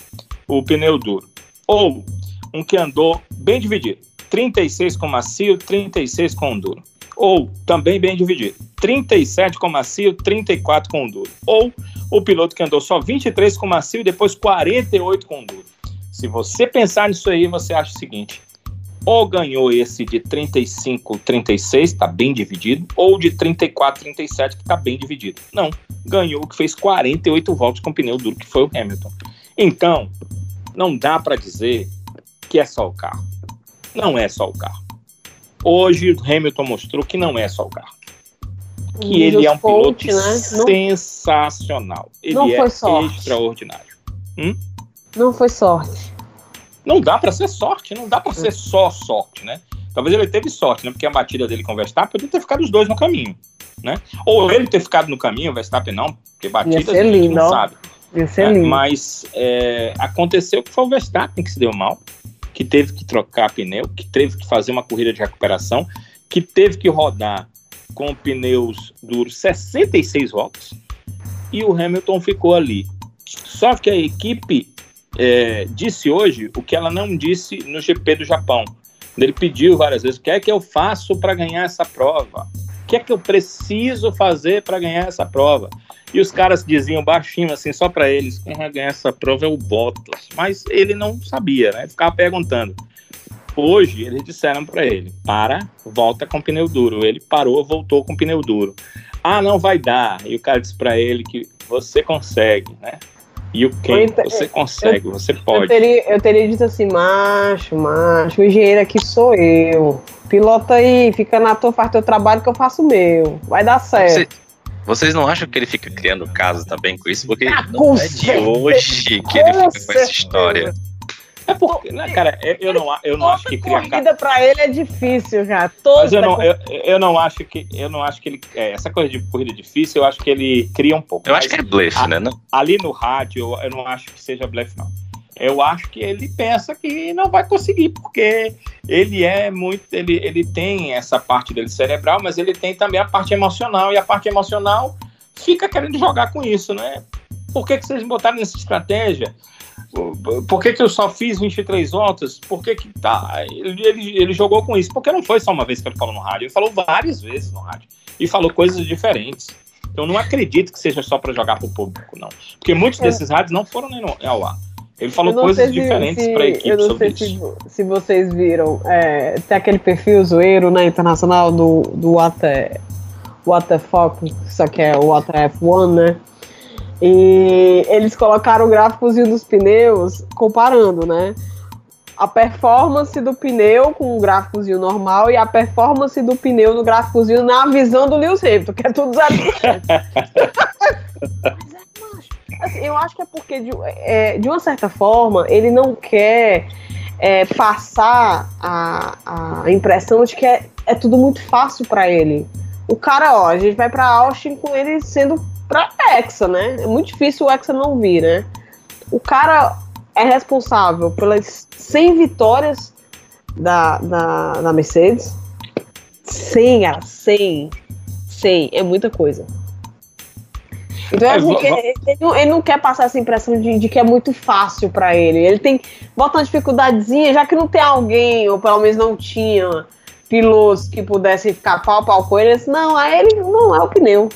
o pneu duro. Ou um que andou bem dividido. 36 com macio, 36 com duro. Ou também bem dividido. 37 com macio, 34 com duro. Ou o piloto que andou só 23 com macio e depois 48 com duro. Se você pensar nisso aí, você acha o seguinte: ou ganhou esse de 35, 36, está bem dividido, ou de 34, 37, que está bem dividido. Não, ganhou o que fez 48 voltas com pneu duro, que foi o Hamilton. Então, não dá para dizer que é só o carro. Não é só o carro. Hoje o Hamilton mostrou que não é só o carro. Que ele é um piloto né? sensacional. Ele é extraordinário. Hum?
Não foi sorte.
Não dá para ser sorte, não dá para ser só sorte, né? Talvez ele teve sorte, né? Porque a batida dele com o Verstappen podia ter ficado os dois no caminho, né? Ou ele ter ficado no caminho, o Verstappen não, porque batida a gente não sabe.
Né?
Mas é, aconteceu que foi o Verstappen que se deu mal, que teve que trocar pneu, que teve que fazer uma corrida de recuperação, que teve que rodar com pneus duros 66 voltas, e o Hamilton ficou ali. Só que a equipe é, disse hoje o que ela não disse no GP do Japão. Ele pediu várias vezes: o que é que eu faço para ganhar essa prova? O que é que eu preciso fazer para ganhar essa prova? E os caras diziam baixinho, assim, só para eles: quem vai ganhar essa prova é o Bottas. Mas ele não sabia, né? Ficava perguntando. Hoje eles disseram para ele: para, volta com pneu duro. Ele parou, voltou com pneu duro. Ah, não vai dar. E o cara disse para ele que você consegue, né? E o quem? Você consegue,
eu,
você pode.
Eu teria, eu teria dito assim, macho, macho, o engenheiro aqui sou eu. Pilota aí, fica na tua, faz teu trabalho que eu faço o meu. Vai dar certo. Você,
vocês não acham que ele fica criando caso também com isso? Porque ah, não é de hoje que ele fica com essa história.
É porque, né, cara, eu não, eu não acho que cria
corrida para ele é difícil já. Toda
Mas eu não, eu, eu não acho que eu não acho que ele é, essa coisa de corrida difícil, eu acho que ele cria um pouco.
Eu acho que é blefe, né? Não?
Ali no rádio, eu, eu não acho que seja blefe não. Eu acho que ele pensa que não vai conseguir, porque ele é muito, ele, ele tem essa parte dele cerebral, mas ele tem também a parte emocional e a parte emocional fica querendo jogar com isso, né? Por que, que vocês botaram nessa estratégia? Por que, que eu só fiz 23 voltas? Por que, que tá? Ele, ele, ele, jogou com isso. Porque não foi só uma vez que ele falou no rádio, ele falou várias vezes no rádio. E falou coisas diferentes. Então não acredito que seja só para jogar pro público, não. Porque muitos é. desses rádios não foram nem no, ao ar. Ele falou coisas diferentes para a equipe eu não sobre sei
isso. Se, se vocês viram, é, tem aquele perfil zoeiro na né, internacional do, do What, What the Fuck, só que é o What F1, né? E eles colocaram o gráficozinho dos pneus comparando, né? A performance do pneu com o gráficozinho normal e a performance do pneu no gráficozinho na visão do Lewis Hamilton, que é tudo 0%. [laughs] assim, eu acho que é porque, de, é, de uma certa forma, ele não quer é, passar a, a impressão de que é, é tudo muito fácil para ele. O cara, ó, a gente vai para Austin com ele sendo pra Hexa, né? É muito difícil o Hexa não vir, né? O cara é responsável pelas 100 vitórias da, da, da Mercedes. 100, cara, 100. 100 é muita coisa. Então é, porque ele, ele, não, ele, não, quer passar essa impressão de, de que é muito fácil para ele. Ele tem bota uma dificuldadezinha, já que não tem alguém, ou pelo menos não tinha pilotos que pudessem ficar pau a pau com ele. Não, aí ele não é o pneu.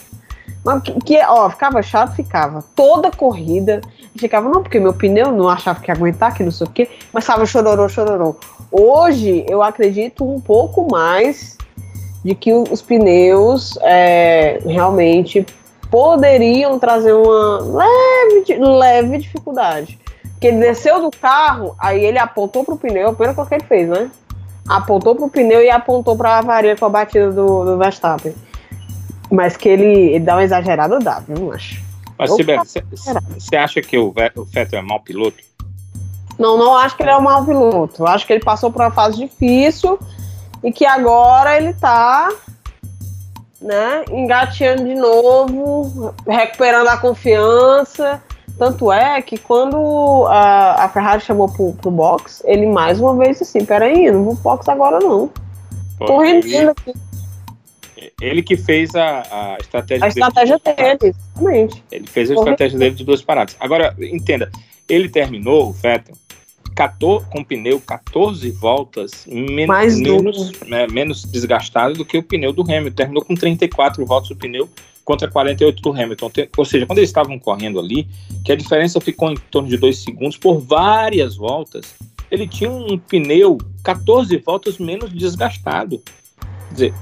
Mas que, ó, ficava chato, ficava. Toda corrida, ficava, não, porque meu pneu não achava que ia aguentar, que não sei o quê, mas estava chororô, chororô. Hoje, eu acredito um pouco mais de que os pneus é, realmente poderiam trazer uma leve, leve dificuldade. Porque ele desceu do carro, aí ele apontou pro pneu, a primeira coisa que ele fez, né? Apontou pro pneu e apontou pra avaria com a batida do, do Verstappen. Mas que ele, ele dá uma exagerada, dá, viu, acho.
Mas, você acha que o, o Vettel é mau piloto?
Não, não acho que ele é um mau piloto. Eu acho que ele passou por uma fase difícil e que agora ele tá né, engateando de novo, recuperando a confiança. Tanto é que quando a, a Ferrari chamou pro, pro box, ele mais uma vez disse assim: peraí, não vou pro box agora não. Tô rendendo aqui.
Ele que fez a, a estratégia
A estratégia dele, exatamente.
Ele fez a estratégia dele de duas paradas. Agora, entenda, ele terminou, o Vettel, 14, com pneu 14 voltas men
Mais
menos, né, menos desgastado do que o pneu do Hamilton. Terminou com 34 voltas o pneu contra 48 do Hamilton. Ou seja, quando eles estavam correndo ali, que a diferença ficou em torno de 2 segundos por várias voltas, ele tinha um pneu 14 voltas menos desgastado. Quer dizer,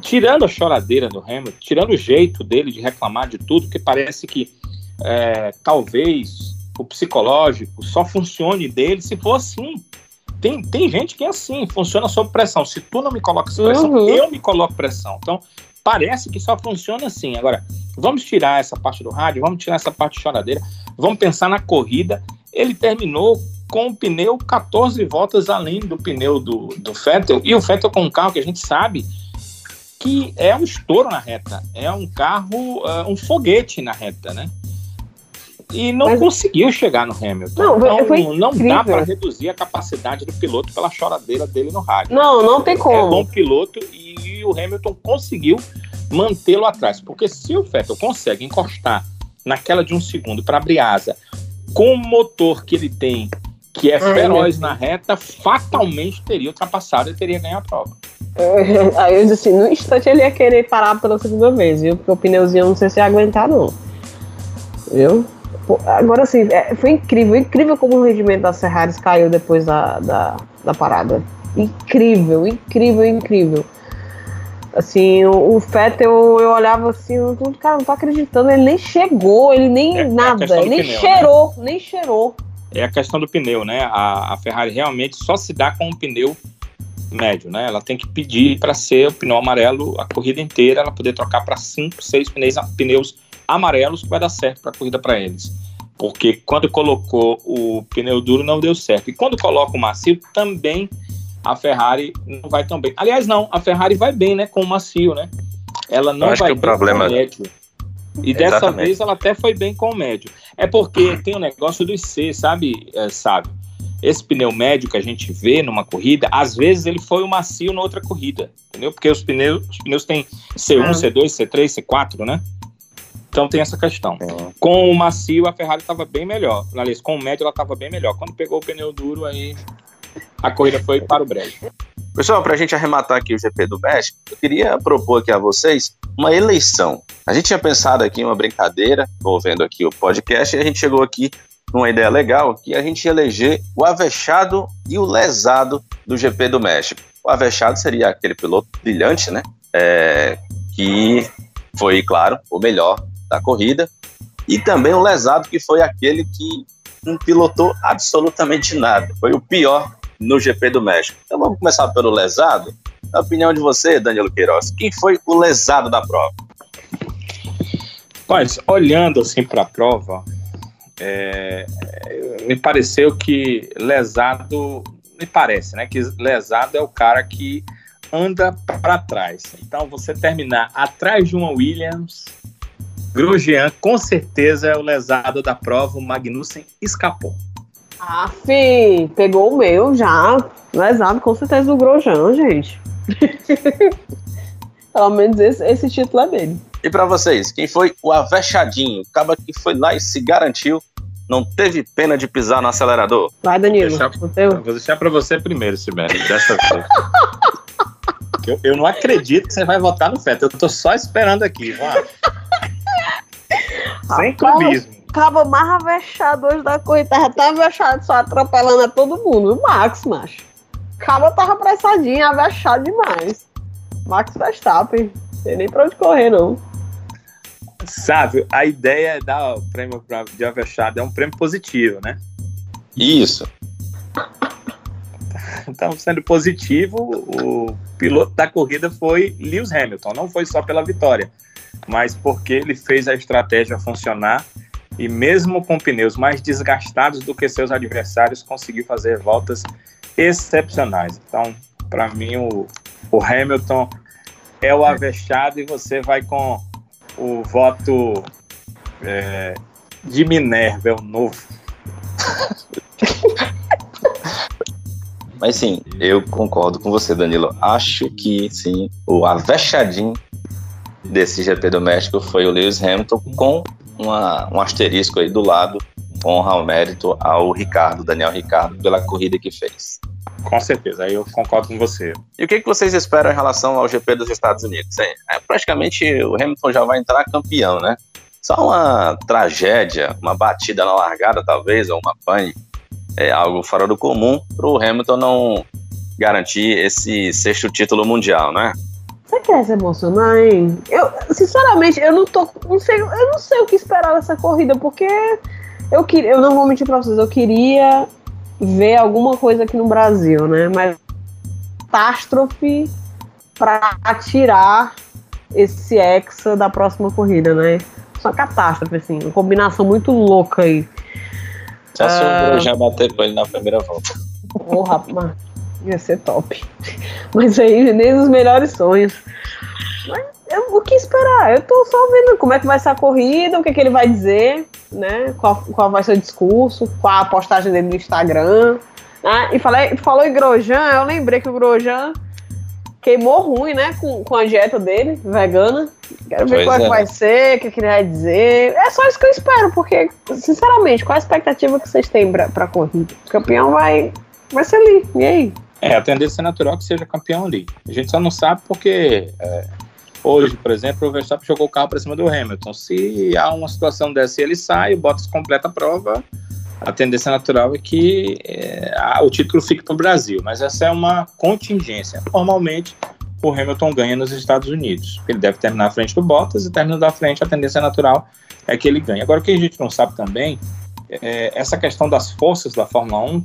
tirando a choradeira do Hamilton, tirando o jeito dele de reclamar de tudo, que parece que é, talvez o psicológico só funcione dele se for assim. Tem, tem gente que é assim, funciona sob pressão. Se tu não me colocas pressão, uhum. eu me coloco pressão. Então, parece que só funciona assim. Agora, vamos tirar essa parte do rádio, vamos tirar essa parte de choradeira, vamos pensar na corrida. Ele terminou com o pneu 14 voltas além do pneu do, do Vettel, e o Vettel com um carro que a gente sabe que é um estouro na reta, é um carro, uh, um foguete na reta, né? E não Mas... conseguiu chegar no Hamilton. Não, então, não dá para reduzir a capacidade do piloto pela choradeira dele no rádio.
Não, não tem como. É
bom piloto e o Hamilton conseguiu mantê-lo atrás. Porque se o Vettel consegue encostar naquela de um segundo para abrir asa com o motor que ele tem, que é feroz na reta, fatalmente teria ultrapassado e teria ganho a prova.
Aí eu disse assim, no instante ele ia querer parar pela segunda vez, viu? Porque o pneuzinho não sei se ia aguentar, não. Viu? Agora assim, é, foi incrível, incrível como o rendimento das Ferraris caiu depois da, da, da parada. Incrível, incrível, incrível. Assim, o, o Fettel, eu olhava assim, eu, cara, não tô acreditando, ele nem chegou, ele nem é, é nada, é ele nem pneu, né? cheirou, né? nem cheirou.
É a questão do pneu, né? A, a Ferrari realmente só se dá com um pneu médio, né? Ela tem que pedir para ser o pneu amarelo a corrida inteira, ela poder trocar para cinco, seis pneus, pneus amarelos que vai dar certo para a corrida para eles. Porque quando colocou o pneu duro não deu certo. E quando coloca o macio também a Ferrari não vai tão bem. Aliás, não, a Ferrari vai bem, né, com o macio, né? Ela não vai
problema... com
o médio. E dessa Exatamente. vez ela até foi bem com o médio. É porque tem o um negócio do C, sabe, é, sabe? Esse pneu médio que a gente vê numa corrida, às vezes ele foi o macio na outra corrida, entendeu? Porque os pneus, os pneus têm C1, ah. C2, C3, C4, né? Então tem essa questão. É. Com o macio, a Ferrari estava bem melhor. Aliás, com o médio, ela estava bem melhor. Quando pegou o pneu duro, aí a corrida foi para o brejo.
Pessoal, para a gente arrematar aqui o GP do México, eu queria propor aqui a vocês uma eleição. A gente tinha pensado aqui uma brincadeira, envolvendo aqui o podcast, e a gente chegou aqui numa ideia legal, que a gente eleger o avexado e o lesado do GP do México. O avexado seria aquele piloto brilhante, né? É, que foi, claro, o melhor da corrida, e também o lesado, que foi aquele que não pilotou absolutamente nada. Foi o pior no GP do México. Então vamos começar pelo lesado. Na opinião de você, Danilo Queiroz, quem foi o lesado da prova?
Mas, olhando assim para a prova, é, me pareceu que lesado, me parece, né, que lesado é o cara que anda para trás. Então, você terminar atrás de uma Williams, Grosjean com certeza é o lesado da prova, o Magnussen escapou.
Ah, fi, pegou o meu já. Lesado com certeza do Grosjean, gente. [laughs] Pelo menos esse, esse título é dele.
E para vocês, quem foi o avexadinho? O cara que foi lá e se garantiu, não teve pena de pisar no acelerador?
Vai, Danilo.
Vou deixar, vou deixar para você primeiro, Sibeli, dessa vez. [laughs] eu, eu, não acredito que você vai votar no Feta. Eu tô só esperando aqui. Sem clubismo.
Acaba mais avexado hoje da corrida. Tava até avexado, só atropelando a todo mundo. O Max, macho. Cabo tava apressadinho, avexado demais. Max Verstappen. Não sei nem pra onde correr, não.
Sabe, a ideia é dar o prêmio pra, de avexado é um prêmio positivo, né?
Isso. [laughs]
Então, sendo positivo, o piloto da corrida foi Lewis Hamilton. Não foi só pela vitória, mas porque ele fez a estratégia funcionar e mesmo com pneus mais desgastados do que seus adversários, conseguiu fazer voltas excepcionais. Então, para mim, o, o, Hamilton é o avexado e você vai com o voto é, de Minerva, é o novo. [laughs]
Mas sim, eu concordo com você, Danilo. Acho que sim, o avexadinho desse GP do México foi o Lewis Hamilton com uma, um asterisco aí do lado, honra ao mérito ao Ricardo, Daniel Ricardo, pela corrida que fez.
Com certeza, aí eu concordo com você.
E o que, que vocês esperam em relação ao GP dos Estados Unidos? É, é, praticamente o Hamilton já vai entrar campeão, né? Só uma tragédia, uma batida na largada, talvez, ou uma pane, é algo fora do comum para o Hamilton não garantir esse sexto título mundial, né?
Você quer se emocionar, hein? Eu, sinceramente, eu não tô. Não sei, eu não sei o que esperar dessa corrida, porque eu queria. Eu não vou mentir pra vocês, eu queria ver alguma coisa aqui no Brasil, né? Mas catástrofe para tirar esse hexa da próxima corrida, né? Só catástrofe, assim, uma combinação muito louca aí.
Já sobrou uh... já bater com ele na primeira volta.
Porra, [laughs] oh, ia ser top. [laughs] Mas aí, nem os melhores sonhos. Mas eu, o que esperar? Eu tô só vendo como é que vai ser a corrida, o que, é que ele vai dizer, né? Qual, qual vai ser o discurso, qual a postagem dele no Instagram. Né? E falei, falou em Grosjean, eu lembrei que o Grosjean queimou ruim, né? Com, com a dieta dele, vegana. Quero ver pois qual é. que vai ser, o que, é que ele vai dizer. É só isso que eu espero, porque, sinceramente, qual a expectativa que vocês têm pra, pra corrida? O campeão vai, vai ser ali. E aí?
É, a tendência é natural que seja campeão ali. A gente só não sabe porque é, hoje, por exemplo, o Verstappen jogou o carro para cima do Hamilton. Se há uma situação dessa e ele sai, o Bottas completa a prova, a tendência natural é que é, a, o título fique para o Brasil. Mas essa é uma contingência. Normalmente, o Hamilton ganha nos Estados Unidos. Ele deve terminar à frente do Bottas e terminando à frente, a tendência natural é que ele ganhe. Agora, o que a gente não sabe também é, essa questão das forças da Fórmula 1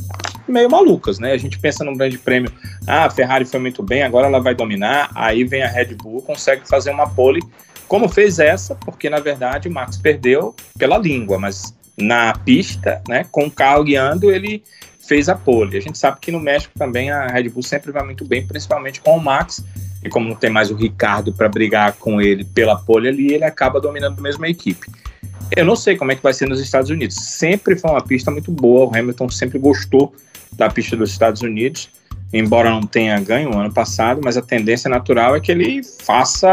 meio malucas, né? A gente pensa num grande prêmio, ah, a Ferrari foi muito bem, agora ela vai dominar, aí vem a Red Bull, consegue fazer uma pole, como fez essa, porque na verdade o Max perdeu pela língua, mas na pista, né, com o carro guiando, ele fez a pole. A gente sabe que no México também a Red Bull sempre vai muito bem, principalmente com o Max, e como não tem mais o Ricardo para brigar com ele pela pole ali, ele acaba dominando a mesma equipe. Eu não sei como é que vai ser nos Estados Unidos. Sempre foi uma pista muito boa. O Hamilton sempre gostou da pista dos Estados Unidos, embora não tenha ganho no ano passado, mas a tendência natural é que ele faça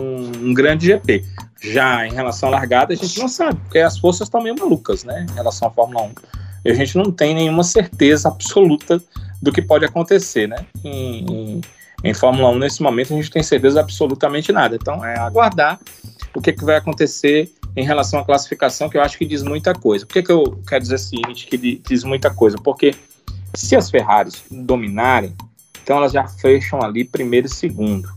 um, um grande GP. Já em relação à largada, a gente não sabe, porque as forças estão meio malucas, né? Em relação à Fórmula 1. E a gente não tem nenhuma certeza absoluta do que pode acontecer, né? Em, em, em Fórmula 1, nesse momento, a gente tem certeza absolutamente nada. Então, é aguardar o que, que vai acontecer em relação à classificação, que eu acho que diz muita coisa. Por que, que eu quero dizer o seguinte, que diz muita coisa? Porque se as Ferraris dominarem, então elas já fecham ali primeiro e segundo.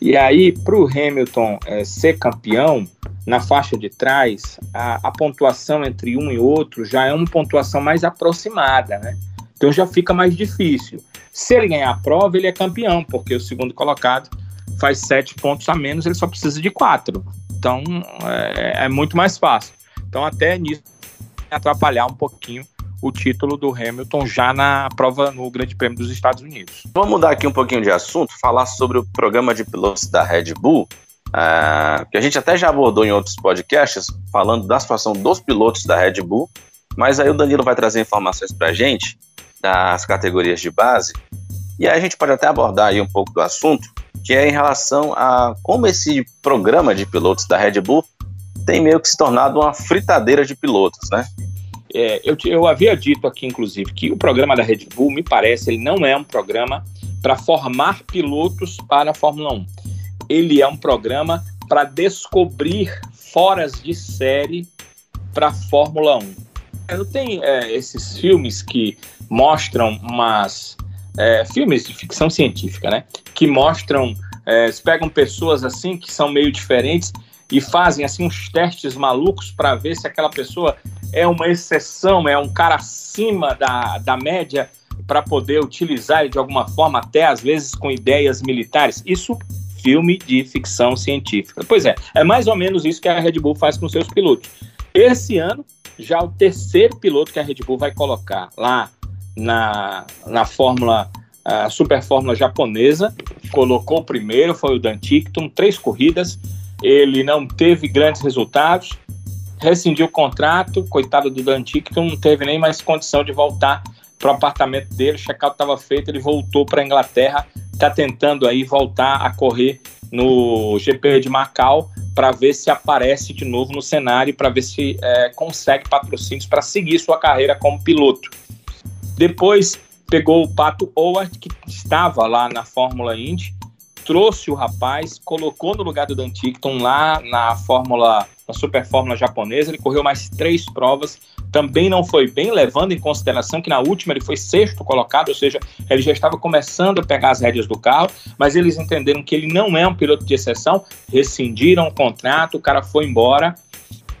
E aí, para o Hamilton é, ser campeão, na faixa de trás, a, a, pontuação entre um e outro já é uma pontuação mais aproximada, né? Então já fica mais difícil. Se ele ganhar a prova, ele é campeão, porque o segundo colocado faz sete pontos a menos, ele só precisa de quatro. Então é, é muito mais fácil. Então até nisso atrapalhar um pouquinho o título do Hamilton já na prova no Grande Prêmio dos Estados Unidos.
Vamos mudar aqui um pouquinho de assunto, falar sobre o programa de pilotos da Red Bull, uh, que a gente até já abordou em outros podcasts, falando da situação dos pilotos da Red Bull, mas aí o Danilo vai trazer informações para a gente das categorias de base, e aí a gente pode até abordar aí um pouco do assunto, que é em relação a como esse programa de pilotos da Red Bull tem meio que se tornado uma fritadeira de pilotos, né?
É, eu, eu havia dito aqui, inclusive, que o programa da Red Bull, me parece, ele não é um programa para formar pilotos para a Fórmula 1. Ele é um programa para descobrir foras de série para a Fórmula 1. Eu tenho é, esses filmes que mostram umas é, filmes de ficção científica, né? Que mostram, é, pegam pessoas assim que são meio diferentes e fazem assim uns testes malucos para ver se aquela pessoa é uma exceção, é um cara acima da, da média para poder utilizar de alguma forma, até às vezes com ideias militares. Isso filme de ficção científica. Pois é, é mais ou menos isso que a Red Bull faz com seus pilotos. Esse ano, já o terceiro piloto que a Red Bull vai colocar lá na, na Fórmula, a Super Fórmula japonesa, colocou o primeiro, foi o Dan Tickton, três corridas, ele não teve grandes resultados, rescindiu o contrato, coitado do Dan Tickton, não teve nem mais condição de voltar para o apartamento dele, o check-out estava feito, ele voltou para a Inglaterra, está tentando aí voltar a correr no GP de Macau para ver se aparece de novo no cenário, para ver se é, consegue patrocínios para seguir sua carreira como piloto. Depois pegou o Pato Howard, que estava lá na Fórmula Indy, trouxe o rapaz, colocou no lugar do Dan Tickton lá na Fórmula, na Super Fórmula japonesa. Ele correu mais três provas, também não foi bem, levando em consideração que na última ele foi sexto colocado, ou seja, ele já estava começando a pegar as rédeas do carro, mas eles entenderam que ele não é um piloto de exceção, rescindiram o contrato, o cara foi embora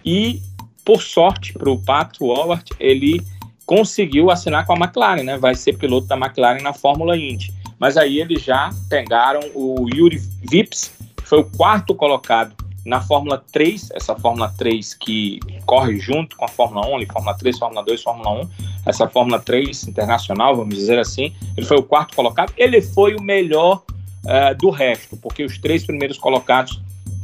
e, por sorte para o Pato Howard, ele conseguiu assinar com a McLaren, né? Vai ser piloto da McLaren na Fórmula Indy. Mas aí eles já pegaram o Yuri Vips, que foi o quarto colocado na Fórmula 3, essa Fórmula 3 que corre junto com a Fórmula 1, ali, Fórmula 3, Fórmula 2, Fórmula 1, essa Fórmula 3 internacional, vamos dizer assim, ele foi o quarto colocado, ele foi o melhor uh, do resto, porque os três primeiros colocados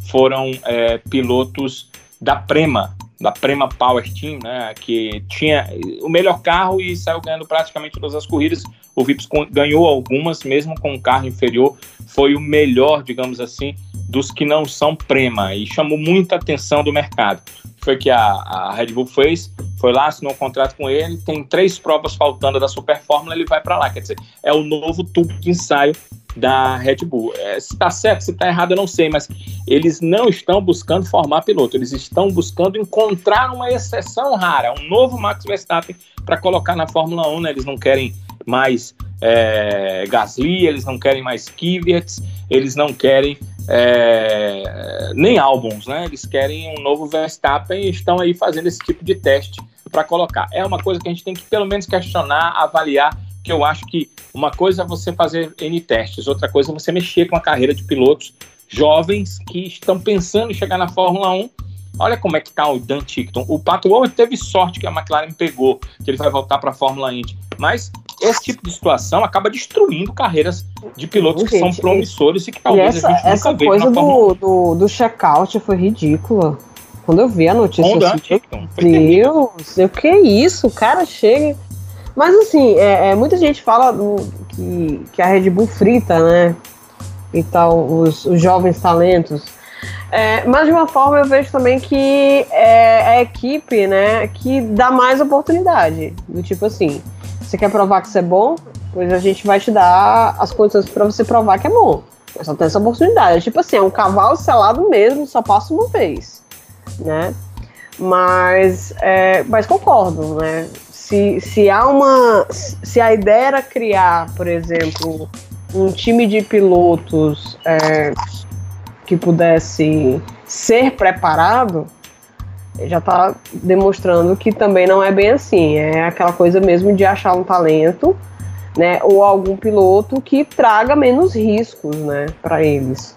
foram uh, pilotos da Prema, da Prema Power Team, né, que tinha o melhor carro e saiu ganhando praticamente todas as corridas. O Vips ganhou algumas, mesmo com um carro inferior, foi o melhor, digamos assim, dos que não são Prema e chamou muita atenção do mercado. Foi que a, a Red Bull fez, foi lá, assinou um contrato com ele, tem três provas faltando da Super Fórmula, ele vai para lá. Quer dizer, é o novo tubo de ensaio da Red Bull. É, se está certo, se está errado, eu não sei, mas eles não estão buscando formar piloto, eles estão buscando encontrar uma exceção rara, um novo Max Verstappen para colocar na Fórmula 1. Né? Eles não querem mais é, Gasly, eles não querem mais Kvyat, eles não querem é, nem álbuns, né? Eles querem um novo Verstappen e estão aí fazendo esse tipo de teste para colocar. É uma coisa que a gente tem que pelo menos questionar, avaliar que eu acho que uma coisa é você fazer N testes, outra coisa é você mexer com a carreira de pilotos jovens que estão pensando em chegar na Fórmula 1. Olha como é que está o Dan Tickton. O Pato Howard teve sorte que a McLaren pegou, que ele vai voltar para a Fórmula Indy. Mas esse tipo de situação acaba destruindo carreiras de pilotos que são promissores e que talvez
e essa,
a gente
essa
nunca
coisa do, do, do check-out foi ridícula. Quando eu vi a notícia,
Com o Dan
assim. Deus, o que é isso? O cara chega. Mas assim, é, é, muita gente fala do- que, que a Red Bull frita, né? E tal, os, os jovens talentos. É, mas de uma forma eu vejo também que é a equipe, né, que dá mais oportunidade. Do tipo assim, você quer provar que você é bom? Pois a gente vai te dar as condições para você provar que é bom. Mas só tem essa oportunidade. É tipo assim, é um cavalo selado mesmo, só passa uma vez, né? Mas, é, mas concordo, né? Se, se há uma. Se a ideia era criar, por exemplo, um time de pilotos é, que pudesse ser preparado, já está demonstrando que também não é bem assim. É aquela coisa mesmo de achar um talento, né? Ou algum piloto que traga menos riscos, né, para eles.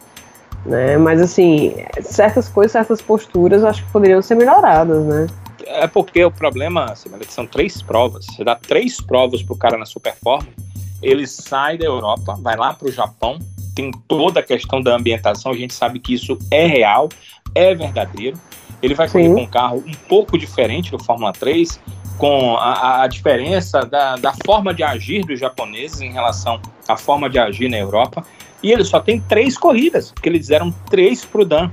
Né? Mas assim, certas coisas, certas posturas, acho que poderiam ser melhoradas, né?
É porque o problema, Simone, é que são três provas. Você dá três provas pro cara na Super Fórmula, ele sai da Europa, vai lá pro Japão, tem toda a questão da ambientação, a gente sabe que isso é real, é verdadeiro. Ele vai correr
Sim.
com um carro um pouco diferente do Fórmula 3, com a, a- diferença da, da forma de agir dos japoneses em relação à forma de agir na Europa. E ele só tem três corridas, porque eles deram três pro Dan,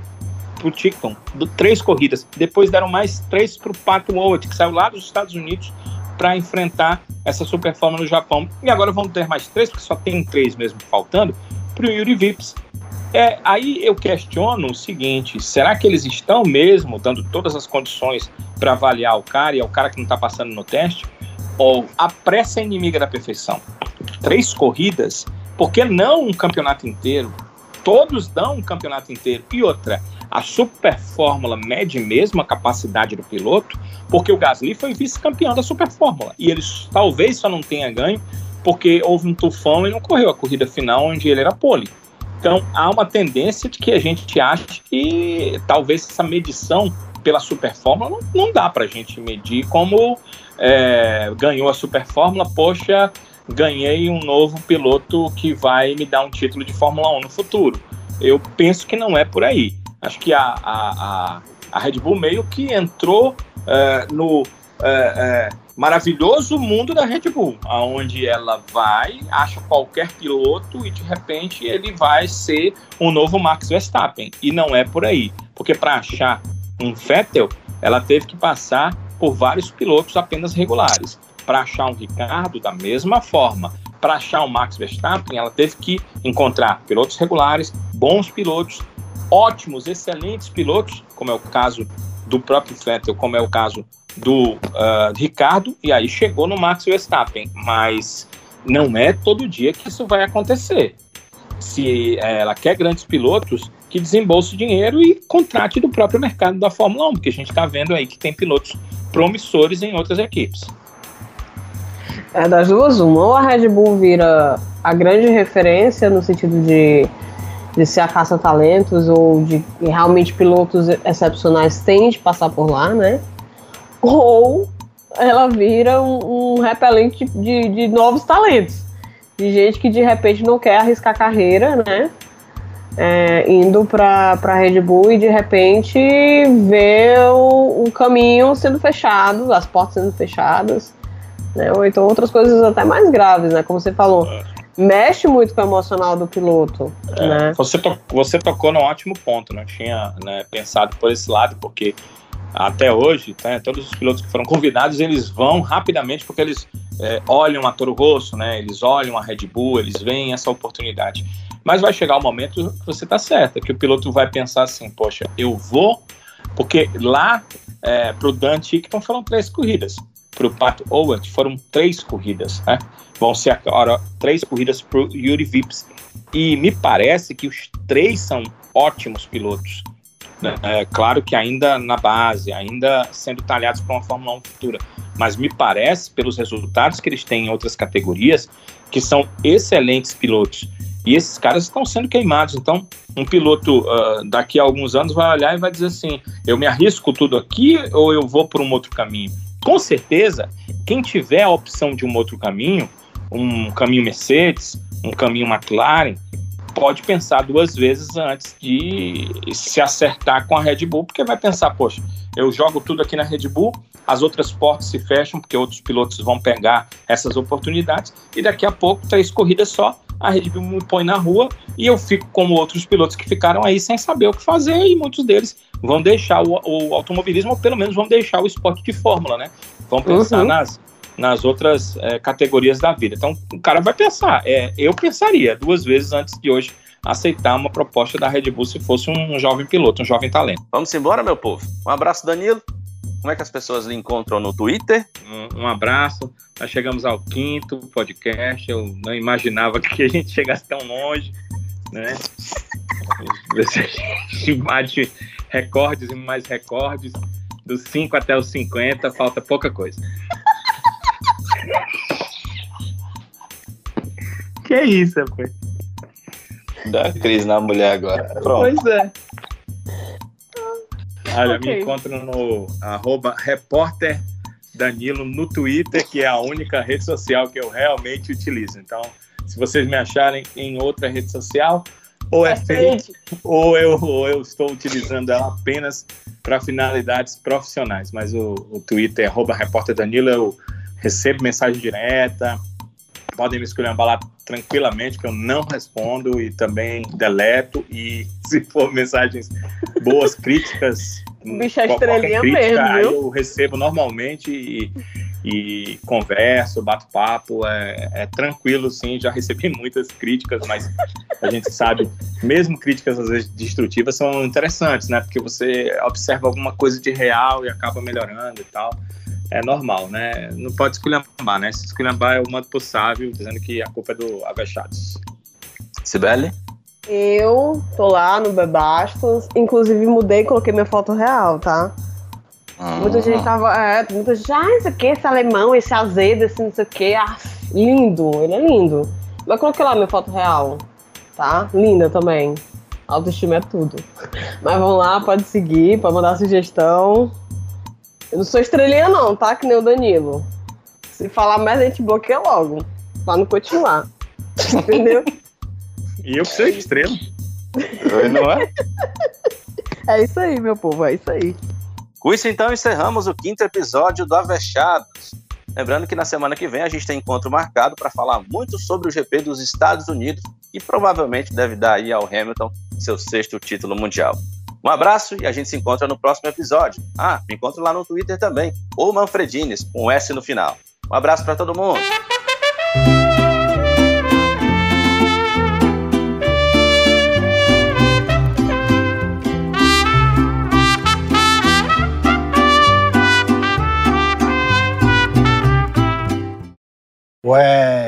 pro Tickton, do- três corridas. Depois deram mais três pro Pato Howard, que saiu lá dos Estados Unidos para enfrentar essa Super Fórmula no Japão. E agora vão ter mais três, porque só tem três mesmo faltando, pro Yuri Vips. É, aí eu questiono o seguinte: será que eles estão mesmo dando todas as condições para avaliar o cara e é o cara que não está passando no teste? Ou a pressa é inimiga da perfeição? Três corridas, por que não um campeonato inteiro? Todos dão um campeonato inteiro. E outra, a Super Fórmula mede mesmo a capacidade do piloto, porque o Gasly foi vice-campeão da Super Fórmula. E ele talvez só não tenha ganho porque houve um tufão e não correu a corrida final onde ele era pole. Então há uma tendência de que a gente ache que talvez essa medição pela Super Fórmula não, não dá para a gente medir como é, ganhou a Super Fórmula, poxa, ganhei um novo piloto que vai me dar um título de Fórmula 1 no futuro. Eu penso que não é por aí. Acho que a, a, a, a Red Bull meio que entrou é, no. é, é, maravilhoso mundo da Red Bull, aonde ela vai, acha qualquer piloto e de repente ele vai ser um novo Max Verstappen. E não é por aí, porque para achar um Vettel, ela teve que passar por vários pilotos apenas regulares. Para achar um Ricardo, da mesma forma. Para achar um Max Verstappen, ela teve que encontrar pilotos regulares, bons pilotos, ótimos, excelentes pilotos, como é o caso do próprio Vettel, como é o caso do uh, Ricardo, e aí chegou no Max Verstappen. Mas não é todo dia que isso vai acontecer. Se eh, ela quer grandes pilotos, que desembolse dinheiro e contrate do próprio mercado da Fórmula 1, porque a gente está vendo aí que tem pilotos promissores em outras equipes.
É das duas, uma. Ou a Red Bull vira a grande referência no sentido de, de ser a caça-talentos, ou de realmente pilotos excepcionais têm de passar por lá, né? ou ela vira um, um repelente de, de novos talentos. De gente que de repente não quer arriscar carreira, né? É, indo para a Red Bull e de repente vê o, o, caminho sendo fechado, as portas sendo fechadas, né? Ou então outras coisas até mais graves, né? Como você falou, é. mexe muito com o emocional do piloto. É, né?
você, to você tocou num ótimo ponto, não tinha né, pensado por esse lado, porque até hoje, né, todos os pilotos que foram convidados, eles vão rapidamente porque eles é, olham a Toro Rosso, né, eles olham a Red Bull, eles veem essa oportunidade. Mas vai chegar o momento que você está certa, que o piloto vai pensar assim, poxa, eu vou, porque lá é, para o Dan Tickton foram três corridas, para o Pat Owen foram três corridas, né? vão ser agora três corridas para o Yuri Vips. E me parece que os três são ótimos pilotos. Né? É, claro que ainda na base, ainda sendo talhados para uma Fórmula 1 futura. Mas me parece, pelos resultados que eles têm em outras categorias, que são excelentes pilotos. E esses caras estão sendo queimados. Então, um piloto uh, daqui a alguns anos vai olhar e vai dizer assim: eu me arrisco tudo aqui ou eu vou por um outro caminho? Com certeza, quem tiver a opção de um outro caminho, um caminho Mercedes, um caminho McLaren, pode pensar duas vezes antes de se acertar com a Red Bull, porque vai pensar, poxa, eu jogo tudo aqui na Red Bull, as outras portas se fecham, porque outros pilotos vão pegar essas oportunidades, e daqui a pouco, três corridas só, a Red Bull me põe na rua e eu fico como outros pilotos que ficaram aí sem saber o que fazer, e muitos deles vão deixar o, o automobilismo, ou pelo menos vão deixar o esporte de fórmula, né? Vão pensar uhum. nas, nas outras é, categorias da vida. Então, o cara vai pensar. É, eu pensaria duas vezes antes de hoje aceitar uma proposta da Red Bull se fosse um jovem piloto, um jovem talento.
Vamos embora, meu povo. Um abraço, Danilo. Como é que as pessoas lhe encontram no Twitter?
Um, um abraço. Nós chegamos ao quinto podcast. Eu não imaginava que a gente chegasse tão longe, né? Ver se a gente bate recordes e mais recordes. Dos 5 até os 50, falta pouca coisa. que isso, rapaz?
Dá crise na mulher agora.
Pronto. Pois é.
Olha, [laughs] okay. me encontram no arroba repórter Danilo no Twitter, que é a única rede social que eu realmente utilizo. Então, se vocês me acharem em outra rede social, ou é, é fake, ou eu, ou eu estou utilizando ela apenas para finalidades profissionais. Mas o, o Twitter é arroba repórter Danilo, eu recebo mensagem direta, podem me escolher lá tranquilamente, que eu não respondo e também deleto. E [laughs] se for mensagens boas, críticas,
Bicho, é estrelinha crítica, mesmo,
eu recebo normalmente e, e converso, bato papo, é, é, tranquilo, sim. Já recebi [laughs] muitas críticas, mas a gente sabe, mesmo críticas às vezes destrutivas são interessantes, né? Porque você observa alguma coisa de real e acaba melhorando e tal é normal, né? Não pode esculhambar, né? Se esculhambar é o mando pro sábio, dizendo que a culpa é do Avechados.
Sibeli?
Eu tô lá no Bebastos, inclusive mudei e coloquei minha foto real, tá? Ah. Muita gente tava. É, muita gente, ah, isso aqui, esse alemão, esse azedo, esse não sei o que. Ah, lindo, ele é lindo. Mas coloquei lá minha foto real, tá? Linda também. Autoestima é tudo. [laughs] Mas vamos lá, pode seguir, pode mandar sugestão. Eu não sou estrelinha, não, tá? Que nem o Danilo. Se falar mais, a gente bloqueia logo. Pra não continuar. [laughs] Entendeu?
e eu que sou estrela.
não é?
É isso aí, meu povo, é isso aí.
Com isso, então, encerramos o quinto episódio do Avechados. Lembrando que na semana que vem a gente tem encontro marcado para falar muito sobre o GP dos Estados Unidos, que provavelmente deve dar aí ao Hamilton seu sexto título mundial. Um abraço e a gente se encontra no próximo episódio. Ah, me encontro lá no Twitter também, ou Manfredines, com um S no final. Um abraço para todo mundo.
Ouais.